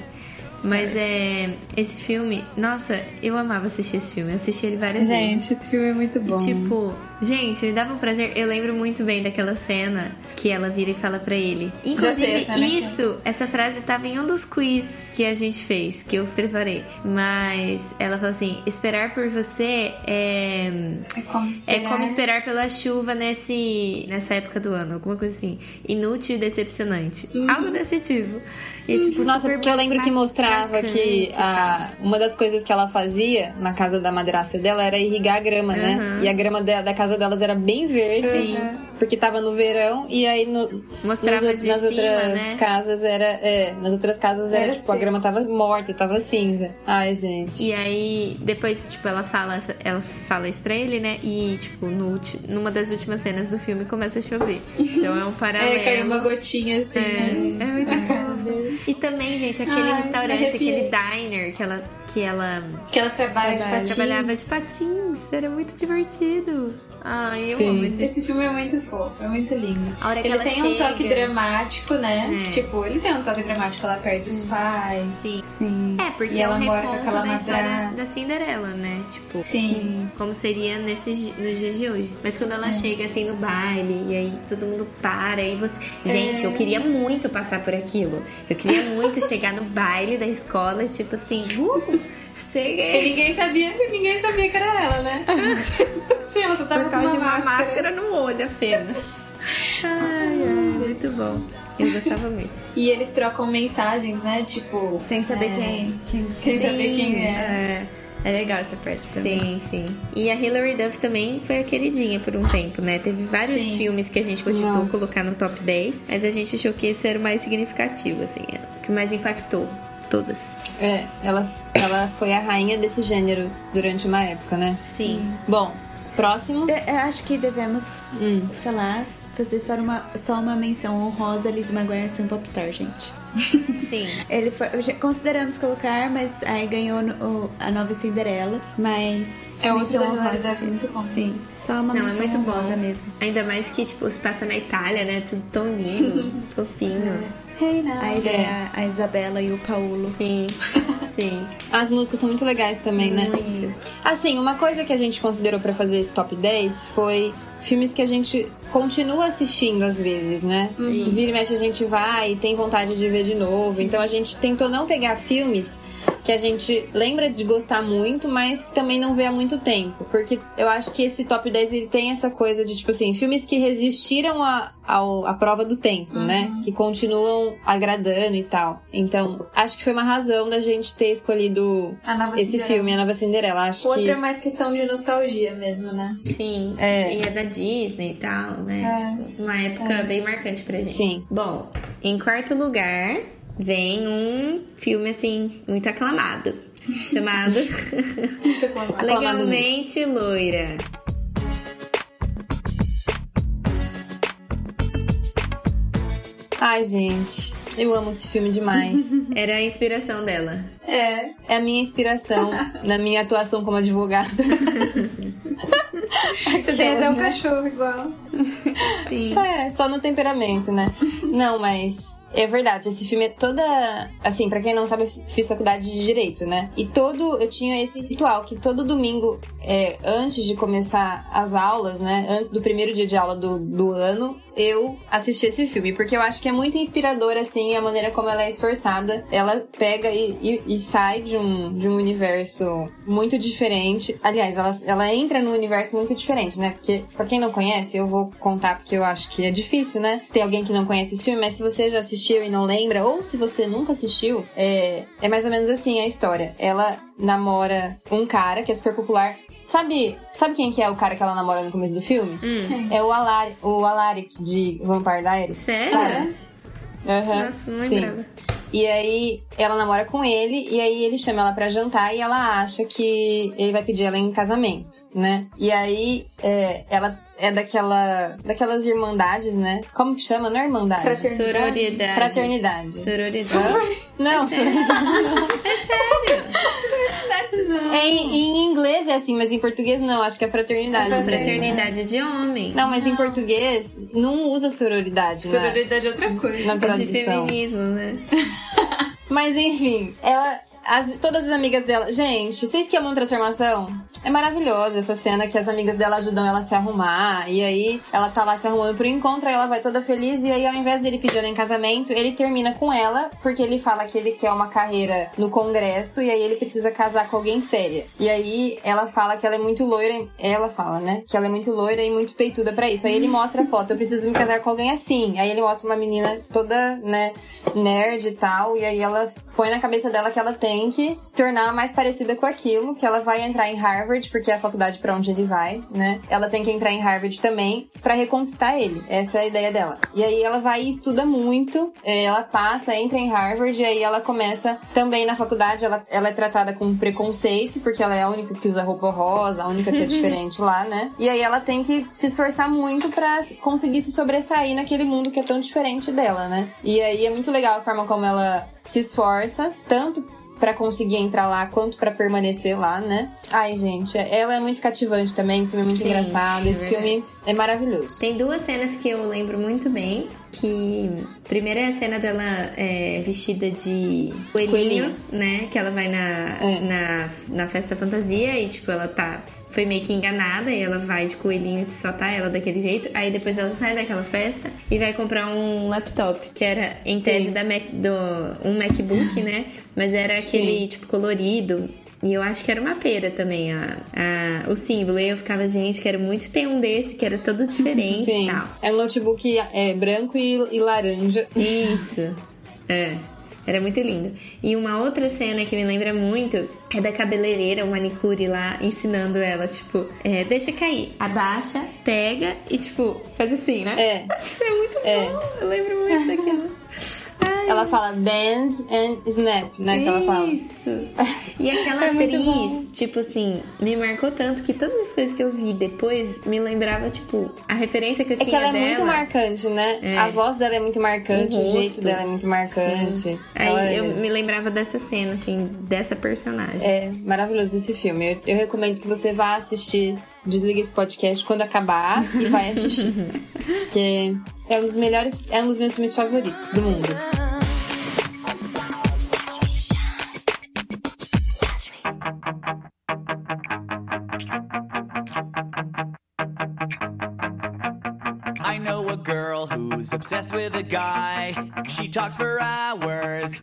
Mas é. Esse filme. Nossa, eu amava assistir esse filme. Eu assisti ele várias vezes. Gente, esse filme é muito bom. Tipo, gente, me dava um prazer. Eu lembro muito bem daquela cena que ela vira e fala pra ele. Inclusive, sei né, isso, essa frase tava em um dos quiz que a gente fez, que eu preparei. Mas ela fala assim: esperar por você é. é como É esperar. como esperar pela chuva nesse, nessa época do ano, alguma coisa assim. Inútil e decepcionante. Algo desse tipo. E tipo, Nossa, porque eu lembro que mostrava que a, uma das coisas que ela fazia na casa da madrasta dela era irrigar a grama, né? Uhum. E a grama da, da casa delas era bem verde, Sim. porque tava no verão, e aí no, Mostrava nos de nas cima, outras né? casas era. É, nas outras casas era, Era tipo, a seco. grama tava morta, tava cinza. Ai, gente. E aí, depois, tipo, ela fala, ela fala isso pra ele, né? E, tipo, no, numa das últimas cenas do filme começa a chover. Então é um paralelo. [LAUGHS] É, caiu uma gotinha assim. É, é muito bom. E também, gente, aquele Ai, restaurante, aquele diner que ela, que ela Que ela trabalha de patins. trabalhava de patins. Era muito divertido. Ai, eu Sim. amo esse Esse filme é muito fofo, é muito lindo. A hora que ele ela tem um chega. toque dramático, né? É. Tipo, ele tem um toque dramático lá perto dos pais. Sim. Sim. É, porque E é ela um mora com aquela da história madrasta. da Cinderela, né? Tipo, Sim. como seria nesses, nos dias de hoje. Mas quando ela chega assim no baile, e aí todo mundo para, e você. Gente, eu queria muito passar por aquilo. Eu queria muito chegar no baile da escola, e tipo assim, uh, E cheguei. ninguém sabia, ninguém sabia que era ela, né? [LAUGHS] Sim, ela só tava Por causa com de uma máscara no olho apenas. Ai, ai, muito bom. Eu gostava muito. E eles trocam mensagens, né? Tipo. Sem saber é, quem, quem, Sem saber quem é. É legal essa parte também. Sim, sim. E a Hilary Duff também foi a queridinha por um tempo, né? Teve vários Sim. filmes que a gente cogitou Nossa. colocar no top 10, mas a gente achou que esse era o mais significativo, assim, é o que mais impactou todas. É, ela, ela foi a rainha desse gênero durante uma época, né? Sim. Bom, próximo. Eu, eu acho que devemos Hum. falar, fazer só uma, só uma menção honrosa a Liz Maguire ser um popstar, gente. Sim. [LAUGHS] Ele foi, consideramos colocar, mas aí ganhou no- o- a nova Cinderela, mas É Hilary honrosa. Duff, muito bom. Sim, só uma Não, é muito honrosa bom. mesmo. Ainda mais que, tipo, se passa na Itália, né? Tudo tão lindo, [LAUGHS] fofinho. Hey now. Aí vem a, a Isabela e o Paulo. Sim, [LAUGHS] sim. As músicas são muito legais também, né? Muito. Assim, uma coisa que a gente considerou pra fazer esse top 10 foi filmes que a gente continua assistindo às vezes, né? Que vira e mexe a gente vai e tem vontade de ver de novo. Então a gente tentou não pegar filmes que a gente lembra de gostar muito, mas que também não vê há muito tempo. Porque eu acho que esse top 10 ele tem essa coisa de, tipo assim, filmes que resistiram a, ao, à prova do tempo, né? Que continuam agradando e tal. Então, acho que foi uma razão da gente ter escolhido A esse Cinderela. filme, A Nova Cinderela. Acho O outro que. é mais questão de nostalgia mesmo, né? Sim. É. E é da Disney e tal, né? Tipo, uma época bem marcante pra gente. Sim. Bom, em quarto lugar vem um filme, assim, muito aclamado. Chamado aclamado. Legalmente Loira. Ai, gente, eu amo esse filme demais. [LAUGHS] Era a inspiração dela. É. É a minha inspiração [LAUGHS] na minha atuação como advogada. [LAUGHS] Você tem até um cachorro igual. Sim. É, só no temperamento, né? Não, mas é verdade, esse filme é toda. Assim, pra quem não sabe, eu fiz faculdade de direito, né? E todo. Eu tinha esse ritual que todo domingo, é, antes de começar as aulas, né? Antes do primeiro dia de aula do, do ano, eu assisti esse filme. Porque eu acho que é muito inspirador, assim, a maneira como ela é esforçada. Ela pega e, e- e sai de um, de um universo muito diferente. Aliás, ela, ela entra num universo muito diferente, né? Porque, pra quem não conhece, eu vou contar porque eu acho que é difícil, né? Ter alguém que não conhece esse filme, mas se você já assistiu e não lembra, ou se você nunca assistiu, é, é mais ou menos assim a história. Ela namora um cara que é super popular. Sabe, sabe quem que é o cara que ela namora no começo do filme? É o, Alari, o Alaric de Vampire Diaries. Sério? Sabe? Aham, Nossa, não sim. lembrava. E aí ela namora com ele e aí ele chama ela pra jantar e ela acha que ele vai pedir ela em casamento, né? E aí é, ela é daquela daquelas irmandades, né? Como que chama? Não é irmandade? Fraternidade. Sororidade. Fraternidade. Sororidade. Não, [LAUGHS] sororidade. Não. É, em, em inglês é assim, mas em português não. Acho que é fraternidade. É Fraternidade de homem. Não, mas em português não usa sororidade, né? Sororidade é outra coisa. Na de tradução. feminismo, né? [LAUGHS] Mas enfim, ela. As- todas as amigas dela. Gente, vocês que amam transformação? É maravilhosa essa cena que as amigas dela ajudam ela a se arrumar. E aí ela tá lá se arrumando pro encontro, aí ela vai toda feliz. E aí, ao invés dele pedir ela em casamento, ele termina com ela, porque ele fala que ele quer uma carreira no Congresso e aí ele precisa casar com alguém séria. E aí ela fala que ela é muito loira. Ela fala, né? Que ela é muito loira e muito peituda pra isso. Aí ele mostra a foto, eu preciso me casar com alguém assim. Aí ele mostra uma menina toda, né, nerd e tal. E aí ela põe na cabeça dela que ela tem tem que se tornar mais parecida com aquilo, que ela vai entrar em Harvard, porque é a faculdade pra onde ele vai, né? Ela tem que entrar em Harvard também pra reconquistar ele. Essa é a ideia dela. E aí ela vai e estuda muito, é, ela passa, entra em Harvard, e aí ela começa também na faculdade, ela, ela é tratada com preconceito, porque ela é a única que usa roupa rosa, a única que é [LAUGHS] diferente lá, né? E aí ela tem que se esforçar muito pra conseguir se sobressair naquele mundo que é tão diferente dela, né? E aí é muito legal a forma como ela se esforça, tanto pra conseguir entrar lá quanto pra permanecer lá, né? Ai, gente, ela é muito cativante também, o filme é muito Sim, engraçado. é Esse filme é maravilhoso. Tem duas cenas que eu lembro muito bem. Que primeira é a cena dela é, vestida de coelhinho, Coelhinho. né? Que ela vai na, É. na, na festa fantasia e, tipo, ela tá. Foi meio que enganada e ela vai de coelhinho e só tá ela daquele jeito. Aí depois ela sai daquela festa e vai comprar um laptop, que era em Sim. tese da Mac, do, um MacBook, [LAUGHS] né? Mas era aquele, Sim. tipo, colorido. E eu acho que era uma pera também, a, a- o símbolo. E eu ficava, gente, quero muito ter um desse, que era todo diferente Sim, e tal. é um notebook é, branco e, e laranja. Isso. É. Era muito lindo. E uma outra cena que me lembra muito é da cabeleireira, o manicure lá, ensinando ela, tipo, é, deixa cair, abaixa, pega e, tipo, faz assim, né? É. [LAUGHS] Isso é muito É. bom. Eu lembro muito [LAUGHS] daquilo. Ela fala bend and snap, né? Que ela fala. Isso. E aquela [LAUGHS] É atriz, tipo assim, me marcou tanto que todas as coisas que eu vi depois me lembrava, tipo, a referência que eu É que tinha ela é dela. muito marcante, né? É. A voz dela é muito marcante, O o, jeito dela é muito marcante. Aí Ela eu é... me lembrava dessa cena, assim, dessa personagem. é maravilhoso esse filme. Eu, eu recomendo que você vá assistir. Desliga esse podcast quando acabar e vai assistir. [LAUGHS] que é um dos melhores, é um dos meus filmes favoritos do mundo.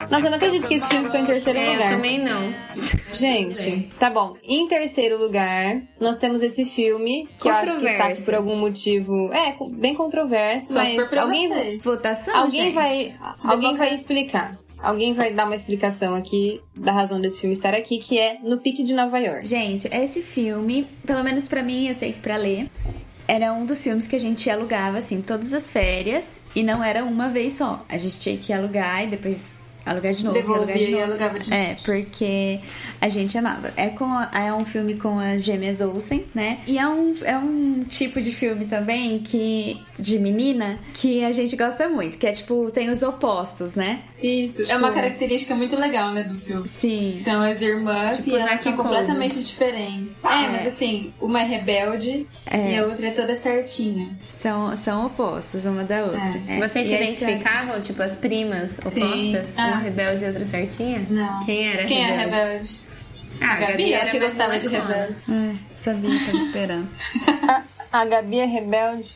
Nossa, eu não acredito que esse filme ficou em terceiro É, eu lugar. também não. [LAUGHS] Gente, tá bom. Em terceiro lugar, nós temos esse filme que eu acho que está aqui por algum motivo. É, bem controverso, Só se for mas pra alguém, você. Votação, alguém gente? vai. Alguém vai explicar. Alguém vai dar uma explicação aqui da razão desse filme estar aqui, que é no pique de Nova York. Gente, esse filme, pelo menos pra mim, eu sei que pra ler, era um dos filmes que a gente alugava, assim, todas as férias. E não era uma vez só. A gente tinha que alugar e depois alugar de novo. e alugar Devolvia de novo. alugava de novo. É, porque a gente amava. É, com é um filme com as gêmeas Olsen, né? E é um, é um tipo de filme também que de menina que a gente gosta muito. Que é tipo, tem os opostos, né? Isso. é Tipo- uma característica muito legal, né, do filme. Sim. São as irmãs Tipo e elas são completamente diferentes. É, mas assim, uma é rebelde e a outra é toda certinha. São, são opostos uma da outra. É. Vocês se E história- identificavam, tipo, as primas opostas? Ah. Uma rebelde e outra certinha? Não. Quem era Quem é rebelde? rebelde? Ah, a Gabi, Gabi ela era que mais gostava de rebelde. É, sabia, tava esperando. A, a Gabi é rebelde.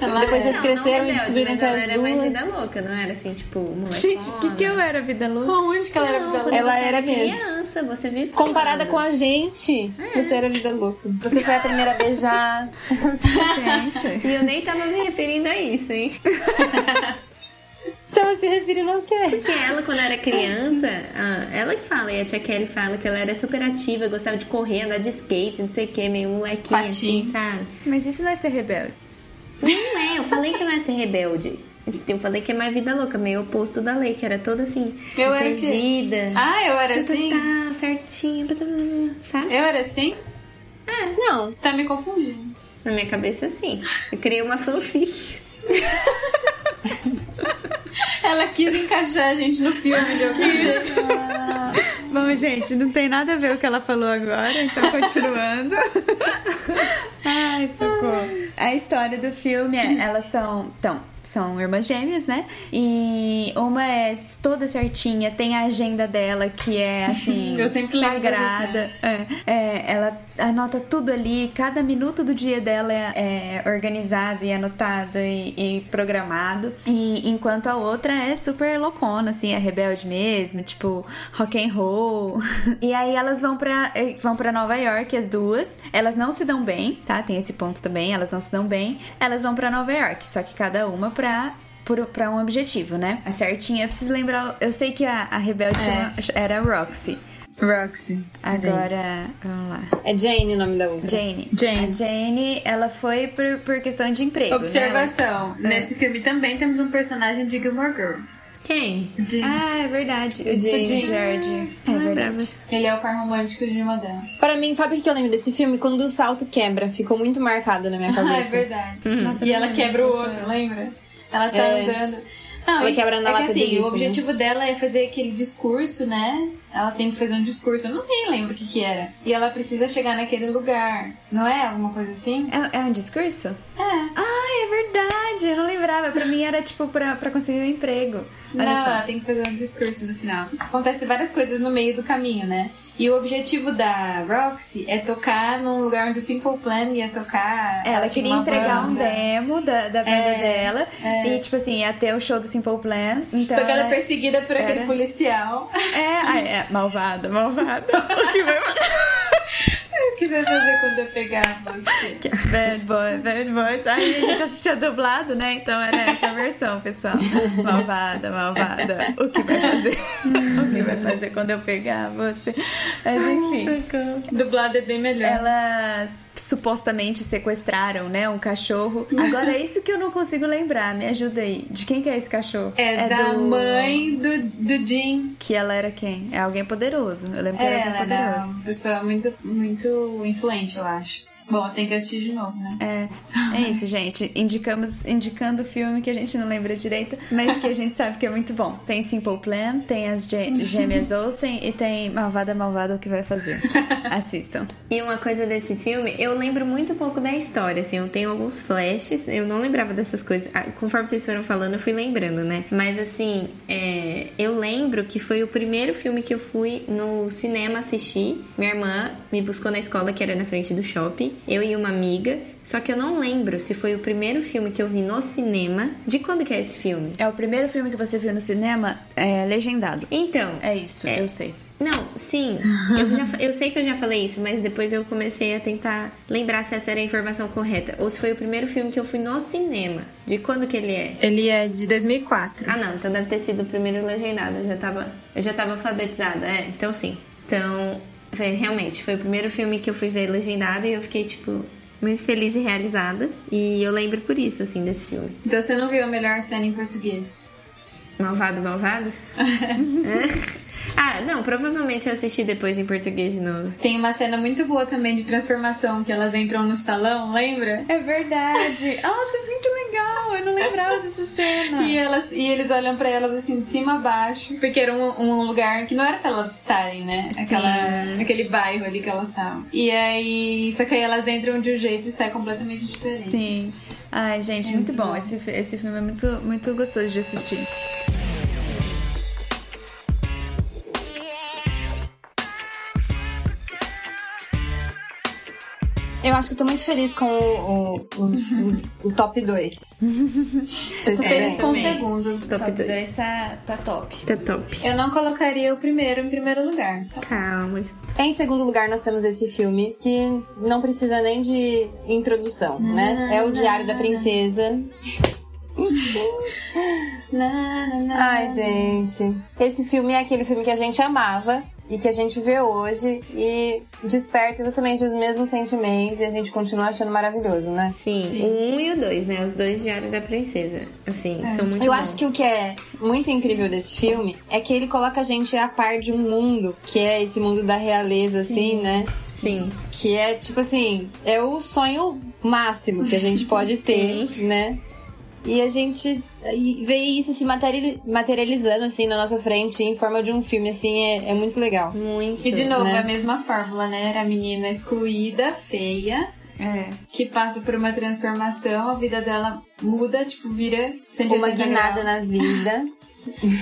Ela Depois é. eles cresceram não, e não rebelde, descobriram mas que ela era mais duas... vida louca, não era assim, tipo, molecona. Gente, o que, que eu era, vida louca? Onde que ela era rebelde? quando Ela era mesmo. criança, você vive Comparada com a gente, você era vida louca. Você foi a primeira a beijar. [LAUGHS] Gente. E eu nem tava me referindo a isso, hein? [LAUGHS] Estava se referindo ao quê? Porque ela, quando era criança, ah, ela que fala, e a tia Kelly fala que ela era super ativa, gostava de correr, andar de skate, não sei o que, meio molequinha, assim, Patins. sabe? Mas isso não é ser rebelde. Não é, eu falei que não é ser rebelde. Eu falei que é mais vida louca, meio oposto da lei, que era toda assim, Eu era quê? protegida. Ah, eu era assim? tá, certinha, sabe? Eu era assim? Não, Você tá me confundindo. Na minha cabeça, sim. Eu criei uma fanfic. [LAUGHS] [LAUGHS] Ela quis encaixar a gente no filme de algum jeito. Bom, gente, não tem nada a ver o que ela falou agora, então continuando. [LAUGHS] Ai, socorro. A história do filme, é, elas são. Então, são irmãs gêmeas, né? E uma é toda certinha, tem a agenda dela que é assim, [LAUGHS] Eu sempre sagrada. É, É, ela anota tudo ali, cada minuto do dia dela é, é organizado e anotado e, e programado. E enquanto a outra é super loucona, assim, é rebelde mesmo, tipo rock and roll. [LAUGHS] E aí elas vão pra, eh, vão pra Nova York, as duas. Elas não se dão bem, tá? Tem esse ponto também, elas não se dão bem. Elas vão pra Nova York, só que cada uma pra por, pra um objetivo, né? A certinha, eu preciso lembrar. Eu sei que a, a rebelde chama- era Roxy. Roxy. Agora, vamos lá. É Jane o nome da outra. Jane. Jane. A Jane, ela foi por, por questão de emprego. Né? Observação. Nesse filme também temos um personagem de Gilmore Girls. Quem? De- Ela- Ah, é verdade. O Jane. George. É verdade. Ele é o par romântico de uma delas. Pra mim, sabe o que eu lembro desse filme? Quando o salto quebra. Ficou muito marcado na minha Ah, é cabeça. verdade. Nossa, e ela quebra o outro, lembra? Ela tá É. andando. Não, Ela e- quebra na é que lata de assim, lixo, o objetivo dela é fazer aquele discurso, né? Ela tem que fazer um discurso. Eu não nem lembro o que que era. E ela precisa chegar naquele lugar. Não é alguma coisa assim? É, é um discurso? É. Ai, é verdade. Eu não lembrava. Pra mim era tipo pra, pra conseguir um emprego. Olha Não, só. ela tem que fazer um discurso no final. Acontece várias coisas no meio do caminho, né? E o objetivo da Roxy é tocar num lugar onde o Simple Plan ia tocar. Ela tinha queria entregar um banda. demo da, da banda É, dela. é. E, tipo assim, ia ter o show do Simple Plan. Então Só que ela é ela- perseguida por aquele era- policial. É, é, malvada, malvada. [LAUGHS] o que vai [LAUGHS] que vai fazer quando eu pegar você? Bad boy, bad boys. Aí a gente assistia dublado, né? Então era essa a versão, pessoal. Malvada, malvada. O que vai fazer? [LAUGHS] o que vai fazer quando eu pegar você? Mas enfim. Dublado é bem melhor. Elas supostamente sequestraram, né, um cachorro. Agora, é isso que eu não consigo lembrar. Me ajuda aí. De quem que é esse cachorro? É, da do- mãe do, do Jim. Que ela era quem? É alguém poderoso. Eu lembro que era É, alguém ela era poderoso. uma pessoa muito, muito influente, eu acho. Bom, tem que assistir de novo, né? É, é isso, gente. Indicamos, indicando o filme que a gente não lembra direito, mas que a gente sabe que é muito bom. Tem Simple Plan, tem as gê- gêmeas Olsen e tem Malvada Malvada o que vai fazer. [LAUGHS] Assistam. E uma coisa desse filme, eu lembro muito pouco da história, assim, eu tenho alguns flashes, eu não lembrava dessas coisas. Ah, Conforme vocês foram falando, eu fui lembrando, né? Mas assim, é, eu lembro que foi o primeiro filme que eu fui no cinema assistir. Minha irmã me buscou na escola, que era na frente do shopping, eu e uma amiga. Só que eu não lembro se foi o primeiro filme que eu vi no cinema. De quando que é esse filme? É o primeiro filme que você viu no cinema é, legendado. Então, É isso, eu sei. Não, sim. Eu, já eu sei que eu já falei isso, mas depois eu comecei a tentar lembrar se essa era a informação correta. Ou se foi o primeiro filme que eu fui no cinema. De quando que ele é? Ele é de 2004. Ah, não. Então deve ter sido o primeiro legendado. Eu já tava, eu já tava alfabetizada. É, então sim. Então, foi- realmente, foi o primeiro filme que eu fui ver legendado e eu fiquei, tipo, muito feliz e realizada. E eu lembro por isso, assim, desse filme. Então você não viu a melhor cena em português? Malvado, malvado? [LAUGHS] É? Ah, não, provavelmente eu assisti depois em português de novo. Tem uma cena muito boa também de transformação, que elas entram no salão, lembra? É verdade. [LAUGHS] Nossa, muito legal. Eu não lembrava dessa cena. E, elas, e eles olham pra elas assim, de cima a baixo, porque era um, um lugar que não era pra elas estarem, né? Aquela, aquele bairro ali que elas estavam. E aí, só que aí elas entram de um jeito e sai completamente diferente. Sim. Ai, gente, muito, bom. Esse, fi- esse filme é muito, muito gostoso de assistir. Eu acho que eu tô muito feliz com o, o, os- os- o top 2. [LAUGHS] Vocês Tô feliz com o segundo. Top 2. dois tá, tá top. Tá top. Eu não colocaria o primeiro em primeiro lugar. sabe? Calma. Em segundo lugar, nós temos esse filme que não precisa nem de introdução, né? É o Diário da Princesa. Na, na, na. Ai, gente. Esse filme é aquele filme que a gente amava e que a gente vê hoje e desperta exatamente os mesmos sentimentos e a gente continua achando maravilhoso, né? Sim, o 1 e o 2, né? Os dois Diário da Princesa. Assim, são muito Eu bons. acho que o que é muito incrível desse filme é que ele coloca a gente a par de um mundo, que é esse mundo da realeza, assim, né? Sim. Que é, tipo assim, é o sonho máximo que a gente pode [LAUGHS] ter, né? E a gente ver isso se materiali- materializando, assim, na nossa frente em forma de um filme, assim, é, é muito legal. Muito. E de novo, né? a mesma fórmula, né? Era a menina excluída, feia, É. que passa por uma transformação, a vida dela muda, tipo, vira 180 Uma guinada na vida. [LAUGHS]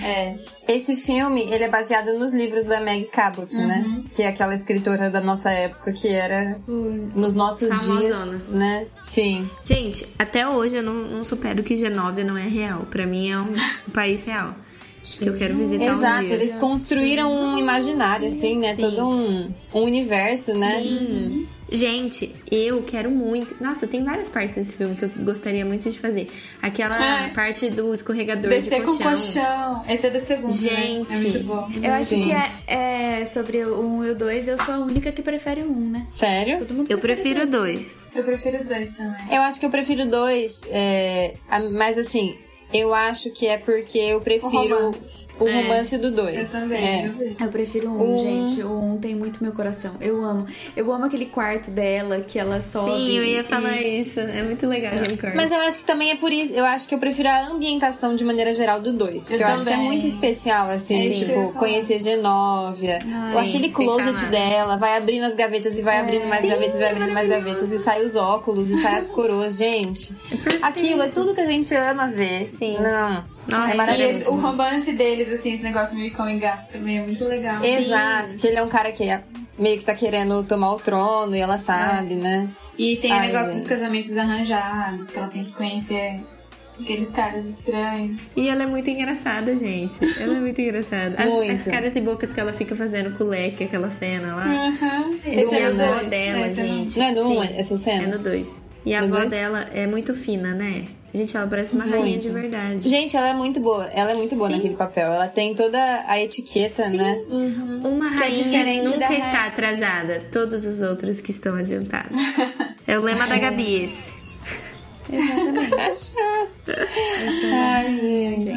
É. Esse filme, ele é baseado nos livros da Meg Cabot, né? Que é aquela escritora da nossa época que era nos nossos Famosona. dias, né? Sim. Gente, até hoje eu não, não supero que Genóvia não é real. Pra mim é um [LAUGHS] país real. Que eu quero visitar um Exato, dia. eles construíram um imaginário, assim, né? Sim. Todo um, um universo, né? Sim. Gente, eu quero muito. Nossa, tem várias partes desse filme que eu gostaria muito de fazer. Aquela Ai. parte do escorregador Descer de com colchão. colchão. Esse é do segundo. Gente, né? É muito bom. Eu acho Sim. que é, é sobre o 1 e o 2, eu sou a única que prefere o 1, né? Sério? Todo mundo Eu prefiro o dois. Eu prefiro dois também. Eu acho que eu prefiro dois, é, a- mas assim, eu acho que é porque eu prefiro romance. O É. romance do dois. Eu também. É. eu prefiro o 1, Um. gente. O 1 tem muito meu coração. Eu amo. Eu amo aquele quarto dela que ela sobe. Sim, eu ia e- falar isso. É muito legal aquele quarto. Mas eu acho que também é por isso, eu acho que eu prefiro a ambientação de maneira geral do dois. Porque eu, Eu acho que é muito especial, assim, É tipo, conhecer Genóvia. Sim, aquele closet dela, vai abrindo as gavetas e vai abrindo mais gavetas, e vai abrindo mais gavetas, e sai os óculos, e sai as coroas, gente. Aquilo é tudo que a gente ama ver. Sim. Não. Nossa, é E maravilhoso. esse- o romance deles, assim, esse negócio meio cão e gato também é muito legal. Exato, que ele é um cara que é- meio que tá querendo tomar o trono e ela sabe, né? E tem o Ai, negócio gente. dos casamentos arranjados, que ela tem que conhecer aqueles caras estranhos. E ela é muito engraçada, gente. Ela é muito engraçada. As, Muito. as caras e bocas que ela fica fazendo com o leque, aquela cena lá. Aham. E Esse a é o dela, Esse é o- gente. Não é Sim, um, essa cena? É no 2. E a No avó dois? dela é muito fina, né? Gente, ela parece uma Muito. rainha de verdade. Gente, ela é muito boa. Ela é muito boa Sim. naquele papel. Ela tem toda a etiqueta, né? Uma rainha diferente nunca da está rainha. atrasada. Todos os outros que estão adiantados. [LAUGHS] É o lema da Gabi esse. [LAUGHS] Ai, gente.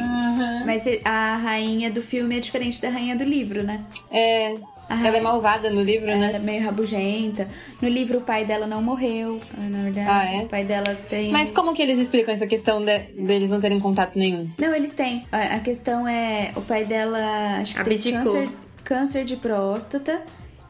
Mas a rainha do filme é diferente da rainha do livro, né? É. Ela é malvada no livro, Ela né? é meio rabugenta. No livro, o pai dela não morreu, na verdade. Ah, é? O pai dela tem. Mas como que eles explicam essa questão de- deles não terem contato nenhum? Não, eles têm. A a questão é: o pai dela acho que Abdicou. tem câncer, câncer de próstata.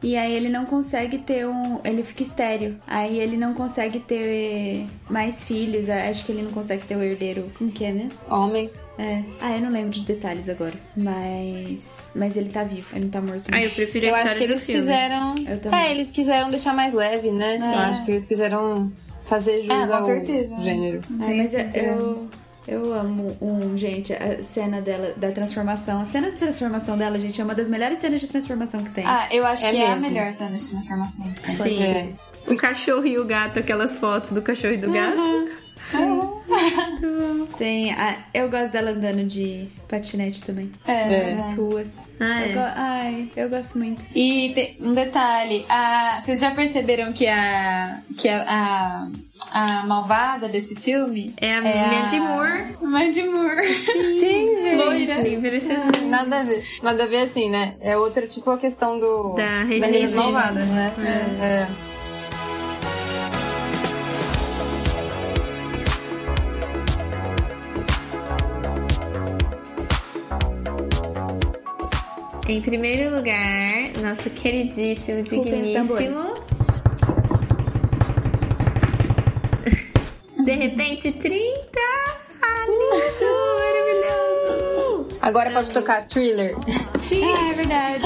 E aí ele não consegue ter um. Ele fica estéreo. Aí ele não consegue ter mais filhos. Acho que ele não consegue ter o herdeiro. Como que é mesmo? Homem. É. Ah, eu não lembro de detalhes agora. Mas. Mas ele tá vivo, ele não tá morto. Ah, eu prefiro a Eu história acho que eles filme. fizeram. Eu também. É, eles quiseram deixar mais leve, né? Eu acho que eles quiseram fazer jus É, com ao certeza. gênero. Tem mas eu. Eu amo um, gente, a cena dela, da transformação. A cena da transformação dela, gente, é uma das melhores cenas de transformação que tem. Ah, eu acho É que é a mesmo. melhor cena de transformação. Sim. É. O cachorro e o gato, aquelas fotos do cachorro e do gato. Tem a, eu gosto dela andando de patinete também. É. Nas ruas. Ah, Eu é. go- ai, eu gosto muito. E tem um detalhe, a, vocês já perceberam que a que a, a, a malvada desse filme É a Mandy Moore. Mandy Moore. Sim, gente. Loira. Impressionante. Nada a ver. Nada a ver assim, né? É outra, tipo, a questão do. Da das Regina. meninas malvadas, né? É. Em primeiro lugar, nosso queridíssimo, Rufem os digníssimo. De repente, 30! Ah, lindo! Maravilhoso! Agora pode tocar thriller. Ah, [LAUGHS] é verdade.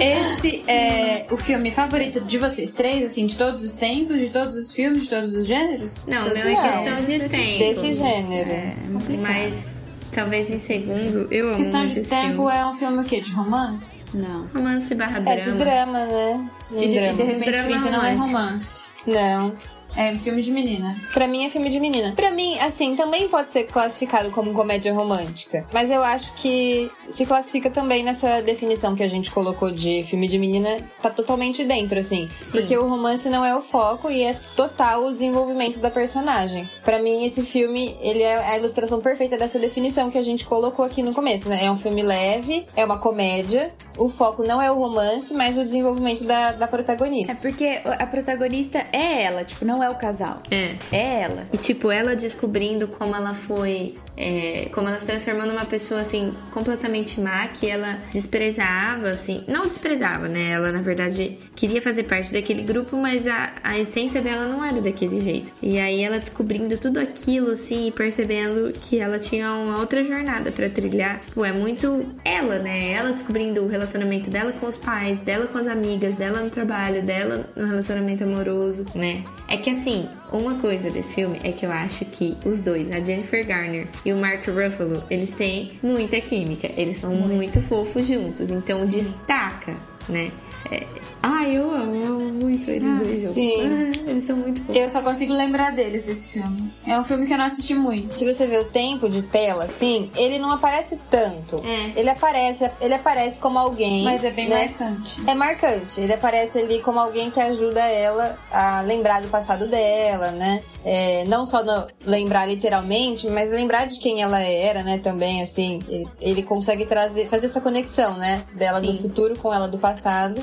Esse é o filme favorito de vocês três, assim, de todos os tempos, de todos os filmes, de todos os gêneros? Não, não é questão de tempo. Desse gênero. É. Mas talvez em segundo, eu amo Questão muito de esse tempo filme. é um filme o quê? De romance? Não. Romance barra É de drama. drama, né? De E de, e de drama. repente Drama 30 não é romance. Não. É filme de menina. Pra mim é filme de menina. Pra mim, assim, também pode ser classificado como comédia romântica. Mas eu acho que se classifica também nessa definição que a gente colocou de filme de menina, tá totalmente dentro, assim. Sim. Porque o romance não é o foco e é total o desenvolvimento da personagem. Pra mim, esse filme, ele é a ilustração perfeita dessa definição que a gente colocou aqui no começo, né? É um filme leve, é uma comédia. O foco não é o romance, mas o desenvolvimento da, da protagonista. É porque a protagonista é ela, tipo, não é o casal. É. É ela. E tipo, ela descobrindo como ela foi. é, como ela se transformou numa pessoa assim, completamente má, que ela desprezava, assim. Não desprezava, né? Ela, na verdade, queria fazer parte daquele grupo, mas a, a essência dela não era daquele jeito. E aí ela descobrindo tudo aquilo, assim, e percebendo que ela tinha uma outra jornada pra trilhar. Pô, é muito ela, né? Ela descobrindo o relacionamento dela com os pais, dela com as amigas, dela no trabalho, dela no relacionamento amoroso, né? É que assim, uma coisa desse filme é que eu acho que os dois, a Jennifer Garner e o Mark Ruffalo, eles têm muita química. Eles são muito, fofos juntos, então destaca, né? É... Ai, eu amo, eu amo muito eles dois juntos. sim. [LAUGHS] Eles são muito fofos. Eu só consigo lembrar deles desse filme. É um filme que eu não assisti muito. Se você vê o tempo de tela, assim, ele não aparece tanto. É. Ele aparece, ele aparece como alguém. Mas é bem né? marcante. É marcante. Ele aparece ali como alguém que ajuda ela a lembrar do passado dela, né? É, não só no- lembrar literalmente, mas lembrar de quem ela era, né? Também, assim, ele, ele consegue trazer, fazer essa conexão, né? Dela do Sim. futuro com ela do passado.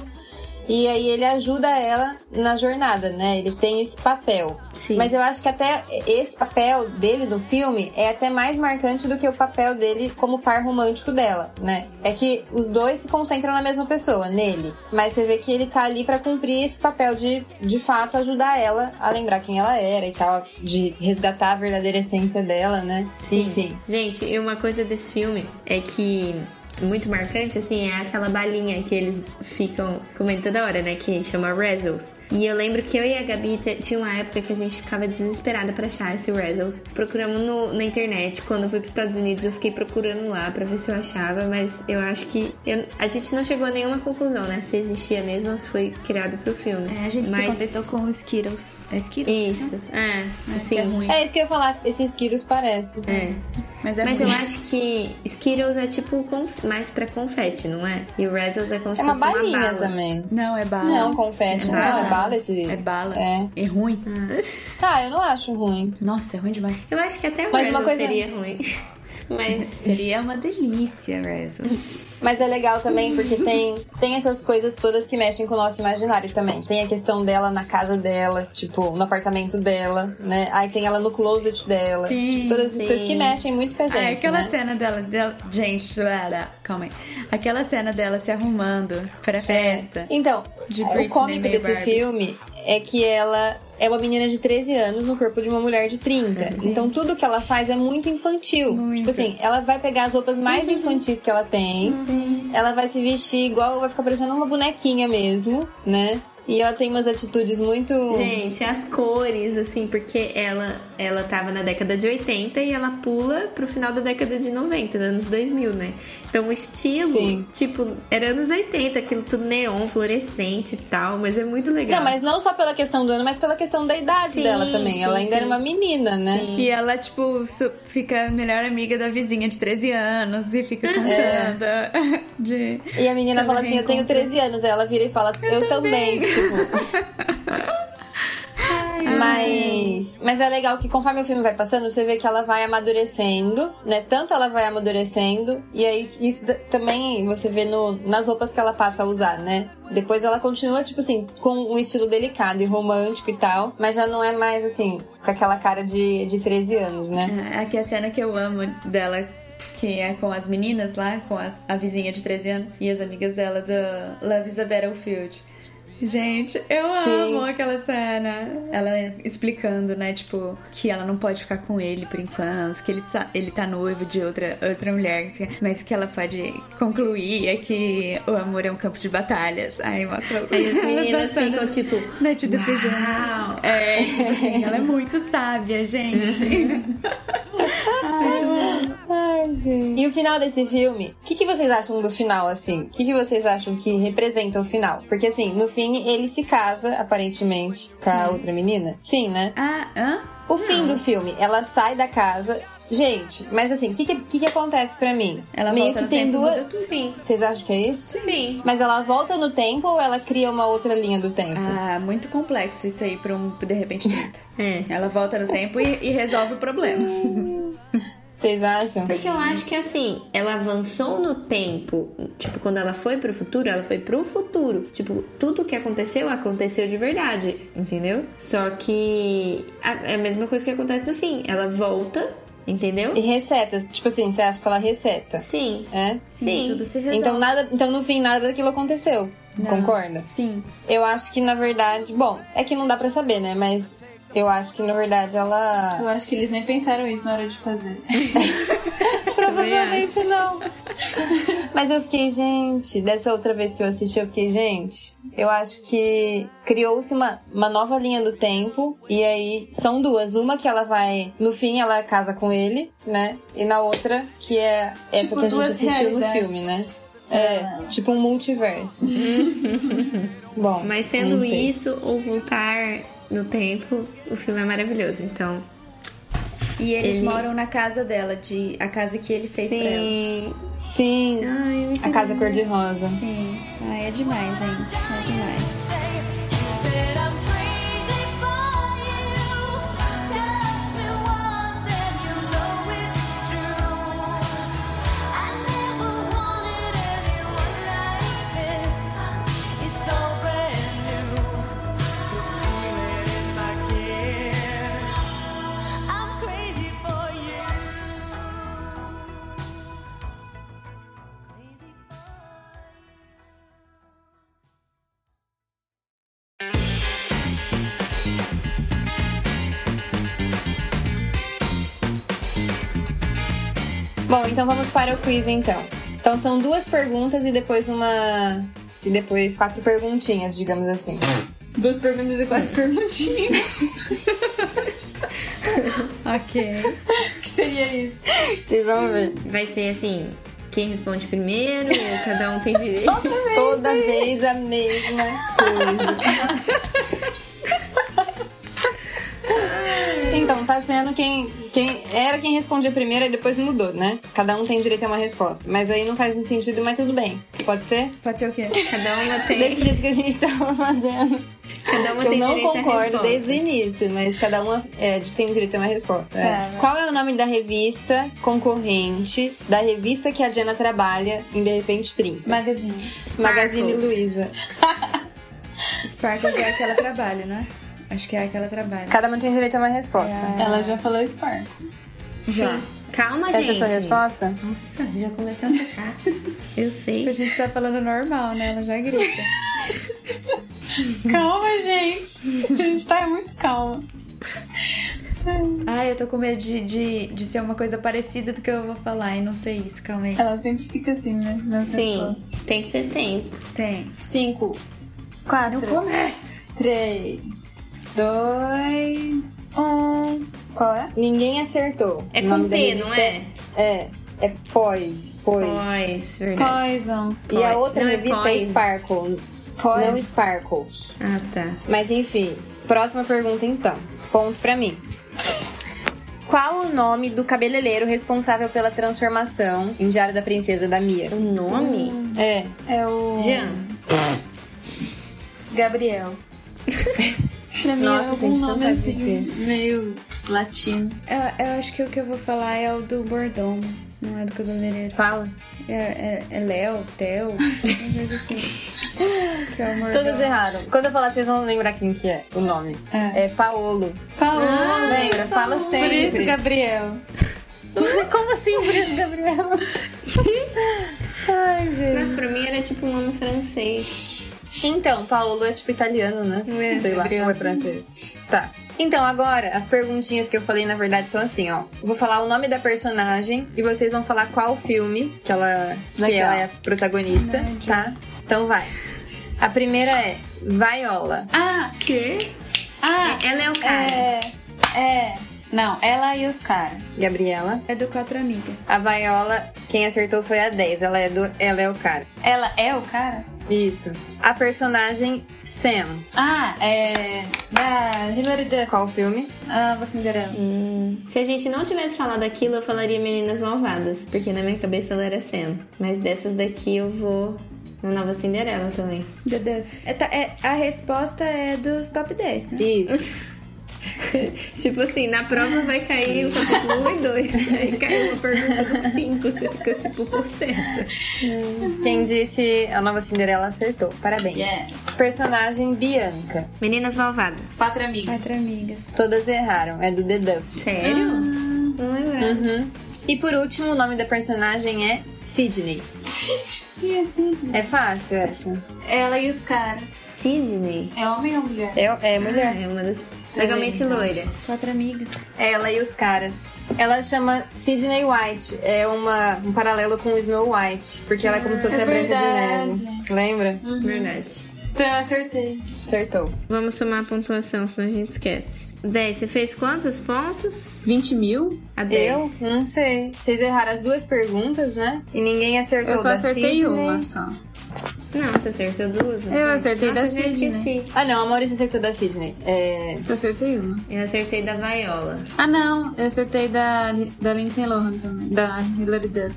E aí ele ajuda ela na jornada, né? Ele tem esse papel. Sim. Mas eu acho que até esse papel dele no filme é até mais marcante do que o papel dele como par romântico dela, né? É que os dois se concentram na mesma pessoa, nele. Mas você vê que ele tá ali pra cumprir esse papel de, de fato, ajudar ela a lembrar quem ela era e tal, de resgatar a verdadeira essência dela, né? Sim. Enfim. Gente, e uma coisa desse filme é que muito marcante, assim, é aquela balinha que eles ficam comendo toda hora, né? Que chama Razzles. E eu lembro que eu e a Gabi tinha uma época que a gente ficava desesperada pra achar esse Razzles. Procuramos no- na internet. Quando eu fui pros Estados Unidos, eu fiquei procurando lá pra ver se eu achava, mas eu acho que eu- a gente não chegou a nenhuma conclusão, né? Se existia mesmo ou se foi criado pro filme. É, a gente se mas... contentou com os Skittles. É Skittles? Isso, é, sim. que é ruim. É isso que eu ia falar, esses Skittles parecem. É. Mas é Mas eu acho que Skittles é tipo conf- mais pra confete, não é? E o Razzles é como se É uma fosse balinha uma bala. também. Não, é bala. Não, confete. É Não, é bala. esse. É bala. É. É ruim. Tá, eu não acho ruim. Nossa, é ruim demais. Eu acho que até o Mas uma Razzles coisa- seria ruim. Mas [LAUGHS] Seria uma delícia, Razzles. Mas é legal também porque tem, tem essas coisas todas que mexem com o nosso imaginário também. Tem a questão dela na casa dela, tipo, no apartamento dela, né? Aí tem ela no closet dela. Sim, tipo, todas essas sim. coisas que mexem muito com a gente. Ah, aquela né? cena dela, dela. Gente, era, calma aí. Aquela cena dela se arrumando pra festa. Então, De o cômico desse Barbie. filme é que ela é uma menina de 13 anos no corpo de uma mulher de 30. Então tudo que ela faz é muito infantil. Muito. Tipo assim, ela vai pegar as roupas mais infantis que ela tem. Ela vai se vestir igual, vai ficar parecendo uma bonequinha mesmo, né? E ela tem umas atitudes muito. Gente, as cores, assim, porque ela, ela tava na década de 80 e ela pula pro final da década de 90, anos 2000, né? Então o estilo, Sim. tipo, era anos 80, aquilo tudo neon, fluorescente e tal, mas é muito legal. Não, mas não só pela questão do ano, mas pela questão da idade Sim, dela também. sim, ela ainda sim. era uma menina, né? Sim. E ela, tipo, fica melhor amiga da vizinha de 13 anos e fica contando [LAUGHS] de. E a menina Cada fala assim: Eu tenho reencontro. 13 anos. Aí ela vira e fala: Eu, também. Tipo. [LAUGHS] Mas, mas é legal que conforme o filme vai passando, você vê que ela vai amadurecendo, né? Tanto ela vai amadurecendo, e aí isso também você vê no, nas roupas que ela passa a usar, né? Depois ela continua, tipo assim, com um estilo delicado e romântico e tal, mas já não é mais assim, com aquela cara de, de 13 anos, né? É, Aqui a cena que eu amo dela, que é com as meninas lá, com as- a vizinha de 13 anos e as amigas dela do Love is a Battlefield. Gente, eu Sim. amo aquela cena. Ela explicando, né, tipo, que ela não pode ficar com ele por enquanto, que ele tá, ele tá noivo de outra, outra mulher, mas que ela pode concluir é que o amor é um campo de batalhas. Aí mostra Aí as [LAUGHS] meninas ficam tipo, Noite do pijama. É, tipo assim, ela é muito sábia, gente. [LAUGHS] Ai, gente. E o final desse filme, o que, que vocês acham do final, assim? O que, que vocês acham que representa o final? Porque, assim, no fim, ele se casa, aparentemente, com a outra menina. Sim, né? Ah, hã? O fim do filme, ela sai da casa. Gente, mas assim, o que, que, que que acontece pra mim? Ela Meio volta que no tem tempo e duas. muda tudo. sim, Vocês acham que é isso? sim. Mas ela volta no tempo ou ela cria uma outra linha do tempo? Ah, muito complexo isso aí pra um de repente [LAUGHS] 30. É. Ela volta no tempo e, e resolve o problema. [LAUGHS] Vocês acham? Porque eu acho que assim, ela avançou no tempo. Tipo, quando ela foi pro futuro, ela foi pro futuro. Tipo, tudo que aconteceu, aconteceu de verdade, entendeu? Só que é a mesma coisa que acontece no fim. Ela volta, entendeu? E reseta. Tipo assim, você acha que ela reseta? Sim. É? Sim. Tudo se resolve. Então, nada, então no fim, nada daquilo aconteceu. Não. Concorda? Sim. Eu acho que, na verdade, bom, é que não dá pra saber, né? Mas eu acho que, na verdade, ela. Eu acho que eles nem pensaram isso na hora de fazer. [LAUGHS] Provavelmente não. Mas eu fiquei, gente, dessa outra vez que eu assisti, eu fiquei, gente, eu acho que criou-se uma, uma nova linha do tempo. E aí são duas. Uma que ela vai. No fim, ela casa com ele, né? E na outra, que é essa Tipo, que a gente assistiu no filme, né? É, tipo um multiverso. [LAUGHS] Bom, Mas sendo isso ou voltar no tempo, o filme é maravilhoso. Então, E eles Ele- moram na casa dela, de a casa que ele fez pra ela. sim. Sim, Ai, a casa cor-de-rosa. Sim. Ai, é demais, gente. É demais. Bom, então vamos para o quiz então. Então são duas perguntas e depois uma. E depois quatro perguntinhas, digamos assim. Duas perguntas e quatro perguntinhas. [LAUGHS] Ok. O que seria isso? Vocês vão ver. Vai ser assim: quem responde primeiro, cada um tem direito. [LAUGHS] Toda vez a mesma coisa. [LAUGHS] Então, tá sendo quem, quem. Era quem respondia primeiro e depois mudou, né? Cada um tem direito a uma resposta. Mas aí não faz muito sentido, mas tudo bem. Pode ser? Pode ser o quê? Cada uma [LAUGHS] tem. Desse jeito que a gente tava fazendo. Cada uma Que eu tem não direito à concordo desde o início, mas cada uma é, tem direito a uma resposta. é. Tá. Qual é o nome da revista concorrente da revista que a Diana trabalha em De Repente 30? Magazine. Magazine Luiza. [LAUGHS] Sparkles é aquela trabalho, né? Acho que é aquela trabalho. Cada uma tem direito a uma resposta. Ela já falou Sparkles. Já. Calma, Essa gente. é a sua resposta? Nossa, já comecei a [LAUGHS] tocar. Eu sei. A gente tá falando normal, né? Ela já grita. Calma, gente. A gente tá muito calma. Ai, eu tô com medo de, de, de ser uma coisa parecida do que eu vou falar e não sei isso. Calma aí. Ela sempre fica assim, né? nas Sim, respostas. tem que ter tempo. Tem. Cinco, quatro, Começa! três, dois, um. Qual é? Ninguém acertou. É o com P, não é? É. É Poise. Poise. Pois, verdade. Poison. E a outra Não é revista é, Poise. Sparkle. Poison. Não Sparkles. Ah, tá. Mas enfim, próxima pergunta então. Ponto pra mim. Qual o nome do cabeleireiro responsável pela transformação em Diário da Princesa da Mia? O nome? É, É o. Jean. Gabriel. [LAUGHS] pra mim Nossa, é algum gente, nome assim, meio latino. Eu, eu acho que o que eu vou falar é o do Bordom. Não é do cabeleireiro. fala. É, é, é Léo, Theo, [LAUGHS] uma assim. Que é o. Todas erraram. Quando eu falar, vocês vão lembrar quem que é o nome. É. É Paolo. Paulo. Lembra? Fala sempre. Por isso, Gabriel. [LAUGHS] Como assim, por isso, Gabriel? [LAUGHS] Ai, gente. Mas pra mim era tipo um nome francês. Então, Paolo é tipo italiano, né? É, Sei lá, ou é francês. Tá. Então, agora, as perguntinhas que eu falei, na verdade, são assim, ó. Vou falar o nome da personagem e vocês vão falar qual filme que ela, que ela é a protagonista, tá? Então vai. A primeira é Viola. Ah, Quê? ah, Ela é o cara. é. É. Não, ela e os caras. Gabriela. É do Quatro Amigas. A Viola, quem acertou foi a 10. Ela é, do, ela é o cara. Ela é o cara? Isso. A personagem Sam. Ah, é. Da Hilary Duff. Qual filme? Ah, você Cinderela. Hum, se a gente não tivesse falado aquilo, eu falaria Meninas Malvadas, porque na minha cabeça ela era Sam. Mas dessas daqui eu vou na Nova Cinderela também. É, tá- é- a resposta é dos top 10, né? Isso. [LAUGHS] [LAUGHS] tipo assim, na prova vai cair o capítulo 1 e 2. [LAUGHS] Aí cai uma pergunta do 5, você fica tipo possessa. Quem disse a nova Cinderela acertou. Parabéns. Yeah. Personagem Bianca. Meninas Malvadas. Quatro amigas. Quatro Amigas. Todas erraram. É do The Duff. Sério? Não lembrava. Uhum. E por último, o nome da personagem é Sidney. Quem é Sidney? É fácil essa. Ela e os caras. Sidney. É homem ou mulher? É, é mulher. É uma das. Legalmente loira. Quatro amigas. Ela e os caras. Ela chama Sidney White. É uma, um paralelo com Snow White. Porque ela é como se fosse é a Branca de verdade. Neve. Lembra? Verdade. Então eu acertei. Acertou. Vamos somar a pontuação, senão a gente esquece. 10. Você fez quantos pontos? 20 mil? A Eu 10. não sei. Vocês erraram as duas perguntas, né? E ninguém acertou Eu só da acertei Sidney. uma só. Não, você acertou duas, né? Eu acertei Nossa, da eu Sidney. esqueci. Ah, não. A Maurícia acertou da Sidney. É... Só acertei uma. Eu acertei da Viola. Ah, não. Eu acertei da, da Lindsay Lohan também. Da Hilary Duff.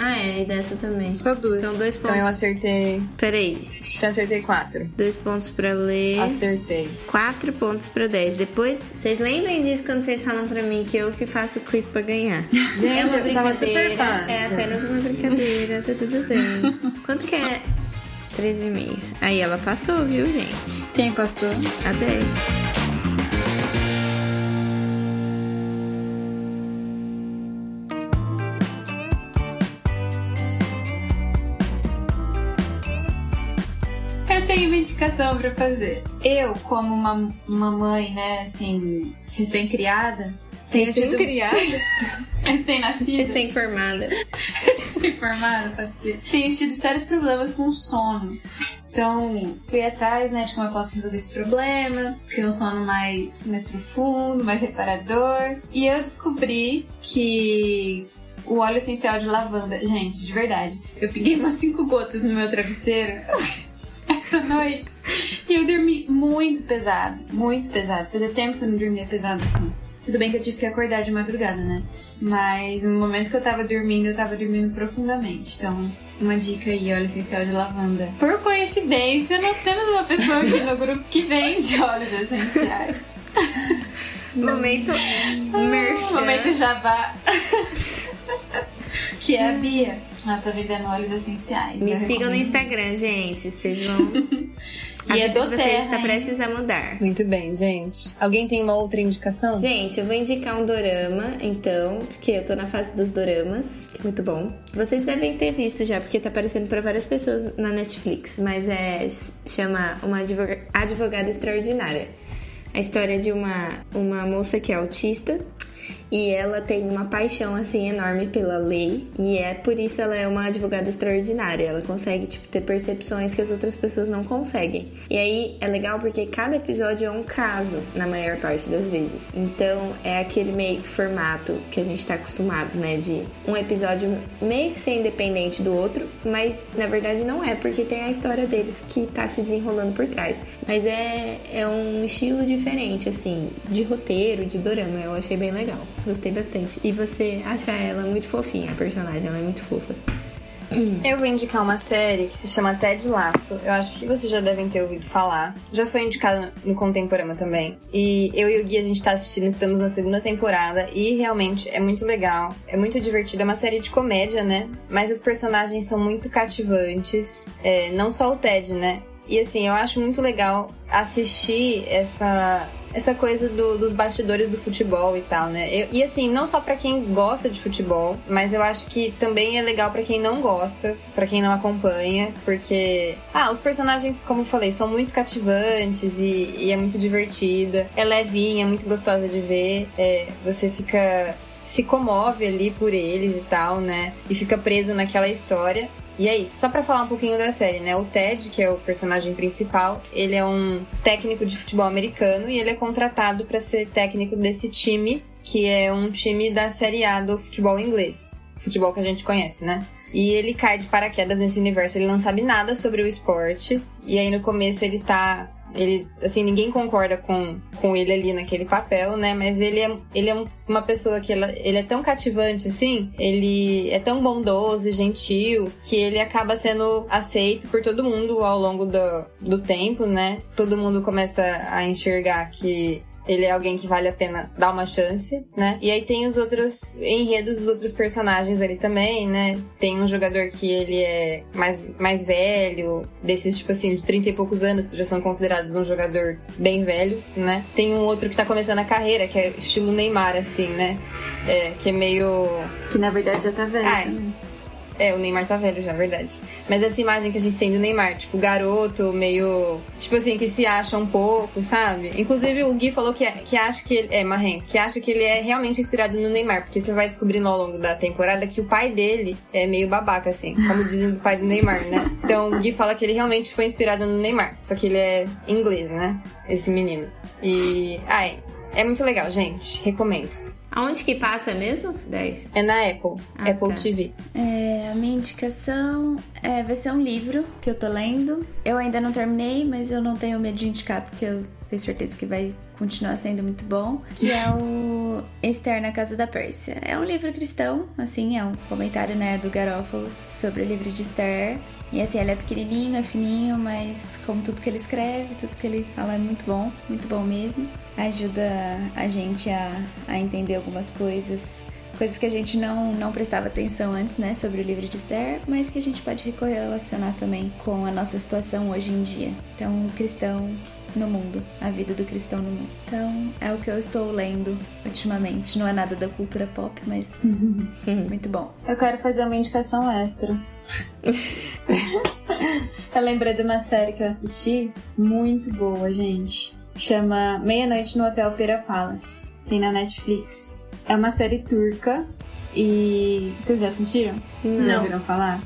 Ah, é, e dessa também. Só duas. Então, dois Então pontos. eu acertei. Peraí. Então eu acertei quatro. Dois pontos pra ler. Acertei. Quatro pontos pra 10. Depois, vocês lembrem disso quando vocês falam pra mim que eu que faço quiz pra ganhar. [LAUGHS] Gente, é uma brincadeira. É apenas uma brincadeira, tá tudo bem. [LAUGHS] Quanto que é? 13,5. Aí ela passou, viu, gente? Quem passou? A 10. Tenho uma indicação pra fazer. Eu, como uma, uma mãe, né, assim, recém-criada, tenho tido... criada? [LAUGHS] Recém-nascida. Recém-formada. Recém-formada, pode ser. Tenho tido sérios problemas com sono. Então, fui atrás, né, de como eu posso resolver esse problema, ter um sono mais, mais profundo, mais reparador. E eu descobri que o óleo essencial de lavanda, gente, de verdade, eu peguei umas cinco gotas no meu travesseiro [LAUGHS] essa noite e eu dormi muito pesado, muito pesado. Fazia tempo que eu não dormia pesado assim. Tudo bem que eu tive que acordar de madrugada, né? Mas no momento que eu tava dormindo, eu tava dormindo profundamente. Então, uma dica aí, óleo essencial de lavanda. Por coincidência, nós temos uma pessoa aqui no grupo que vende óleos essenciais. [LAUGHS] Momento merchan. Momento jabá. [LAUGHS] que é a Bia. Ela tá vendendo óleos essenciais. Me Eu sigam no. Instagram, gente. Vocês vão. [LAUGHS] A E é vida do de vocês Terra, está hein? prestes a mudar. Muito bem, gente. Alguém tem uma outra indicação? Gente, eu vou indicar um dorama, então, porque eu tô na fase dos doramas, que é muito bom. Vocês devem ter visto já, porque tá aparecendo pra várias pessoas na Netflix, mas é chama Uma Advoga- Advogada Extraordinária. A história de uma, uma moça que é autista e ela tem uma paixão assim enorme pela lei e é por isso ela é uma advogada extraordinária. Ela consegue tipo ter percepções que as outras pessoas não conseguem. E aí é legal porque cada episódio é um caso na maior parte das vezes. Então é aquele meio que formato que a gente tá acostumado, né, de um episódio meio que ser independente do outro, mas na verdade não é, porque tem a história deles que tá se desenrolando por trás. Mas é é um estilo diferente assim, de roteiro, de dorama. Eu achei bem legal. Gostei bastante. E você acha ela muito fofinha, a personagem, ela é muito fofa. Eu vou indicar uma série que se chama Ted Laço. Eu acho que vocês já devem ter ouvido falar. Já foi indicada no Contemporâneo também. E eu e o Gui, a gente tá assistindo, estamos na segunda temporada. E realmente é muito legal. É muito divertido. É uma série de comédia, né? Mas os personagens são muito cativantes. É, não só o Ted, né? E assim, eu acho muito legal assistir essa essa coisa do- dos bastidores do futebol e tal, né? Eu- e assim, não só pra quem gosta de futebol, mas eu acho que também é legal pra quem não gosta, pra quem não acompanha, porque ah, os personagens, como eu falei, são muito cativantes e, e é muito divertida. É levinha, é muito gostosa de ver. É, você fica se comove ali por eles e tal, né? E fica preso naquela história. E é isso. Só pra falar um pouquinho da série, né? O Ted, que é o personagem principal, ele é um técnico de futebol americano e ele é contratado pra ser técnico desse time, que é um time da Série A do futebol inglês. Futebol que a gente conhece, né? E ele cai de paraquedas nesse universo, ele não sabe nada sobre o esporte. E aí no começo ele tá ele, assim, ninguém concorda com, com ele ali naquele papel, né? Mas ele é, ele é um- uma pessoa que ela, ele é tão cativante, assim, ele é tão bondoso e gentil, que ele acaba sendo aceito por todo mundo ao longo do, do tempo, né? Todo mundo começa a enxergar que ele é alguém que vale a pena dar uma chance, né? E aí tem os outros enredos dos outros personagens ali também, né? Tem um jogador que ele é mais, mais velho, desses, tipo assim, de 30 e poucos anos, que já são considerados um jogador bem velho, né? Tem um outro que tá começando a carreira, que é estilo Neymar, assim, né? É, que é meio. Que na verdade já tá velho Ah, também. É, o Neymar tá velho já, verdade. Mas essa imagem que a gente tem do Neymar, tipo, garoto, meio. Tipo assim, que se acha um pouco, sabe? Inclusive o Gui falou que, que acha que ele. É, Marrento, que acha que ele é realmente inspirado no Neymar, porque você vai descobrindo ao longo da temporada que o pai dele é meio babaca, assim, como dizem do pai do Neymar, né? Então o Gui fala que ele realmente foi inspirado no Neymar, só que ele é inglês, né? Esse menino. E. Ai, é muito legal, gente. Recomendo. Aonde que passa mesmo? 10. É na Apple, Ah, Apple tá. TV. É, a minha indicação é, vai ser um livro que eu tô lendo. Eu ainda não terminei, mas eu não tenho medo de indicar porque eu tenho certeza que vai continuar sendo muito bom. Que é o [LAUGHS] Esther na Casa da Pérsia. É um livro cristão, assim, é um comentário né, do Garófalo sobre o livro de Esther. E assim, ele é pequenininho, é fininho, mas como tudo que ele escreve, tudo que ele fala é muito bom, muito bom mesmo. Ajuda a gente a, a entender algumas coisas coisas que a gente não, não prestava atenção antes, né, sobre o livro de Esther, mas que a gente pode correlacionar também com a nossa situação hoje em dia. Então, o cristão no mundo, a vida do cristão no mundo. Então, é o que eu estou lendo ultimamente. Não é nada da cultura pop, mas [LAUGHS] muito bom. Eu quero fazer uma indicação extra. [LAUGHS] eu lembrei de uma série que eu assisti, muito boa, gente. Chama Meia-Noite no Hotel Pera Palace. Tem na Netflix. É uma série turca e. Vocês já assistiram? Já Não. ouviram falar?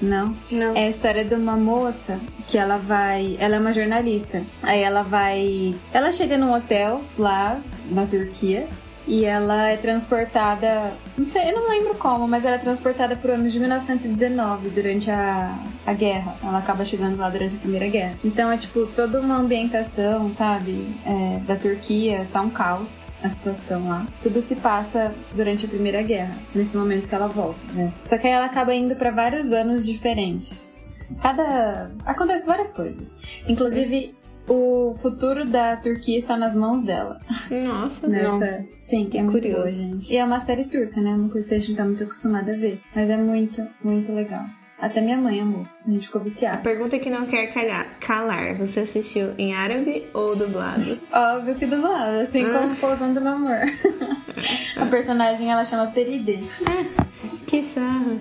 Não? Não. É a história de uma moça que ela vai. Ela é uma jornalista. Aí ela vai. Ela chega num hotel lá na Turquia. E ela é transportada. Não sei, eu não lembro como, mas ela é transportada pro ano de 1919, durante a, a guerra. Ela acaba chegando lá durante a Primeira Guerra. Então é tipo toda uma ambientação, sabe? é, da Turquia, tá um caos a situação lá. Tudo se passa durante a Primeira Guerra, nesse momento que ela volta, né? Só que aí ela acaba indo pra vários anos diferentes. Cada. Acontece várias coisas. Inclusive, o futuro da Turquia está nas mãos dela. Nossa, Nessa... Nossa. Sim, é muito curioso. boa, gente. E é uma série turca, né? Uma coisa que a gente não tá muito acostumada a ver. Mas é muito, muito legal. Até minha mãe amou. A gente ficou A viciada. pergunta que não quer calhar, calar, você assistiu em árabe ou dublado? [LAUGHS] Óbvio que do lado, assim como Ah. Pousando no Amor. [LAUGHS] a personagem ela chama Peride. [LAUGHS] que sarro.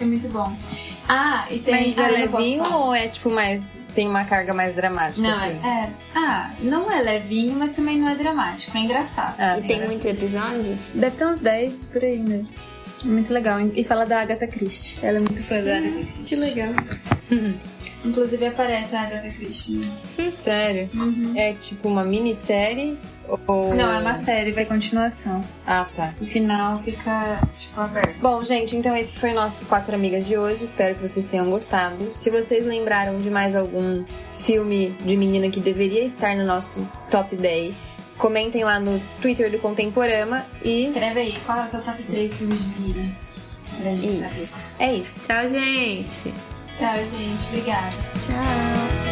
É muito bom. Ah, e tem. Mas ah, é levinho ou é tipo mais. tem uma carga mais dramática, Não, assim? é, é. Ah, não é levinho, mas também não é dramático. É engraçado. Ah, E tem muitos episódios? Deve ter uns 10 por aí mesmo. É Muito legal. E fala da Agatha Christie. Ela é muito fã da Agatha Christie. Que legal. Inclusive aparece a Agatha Christie. Sério? É tipo uma minissérie? Ou... Não, é uma série, vai continuação. Ah, tá. O final fica, tipo, aberto. Bom, gente, então esse foi o nosso Quatro Amigas de hoje. Espero que vocês tenham gostado. Se vocês lembraram de mais algum filme de menina que deveria estar no nosso top 10, comentem lá no Twitter do Contemporama e Escreve aí, qual é o seu top 3 filmes de menina? Pra gente Isso. é isso. Tchau, gente. Tchau, gente. Obrigada. Tchau.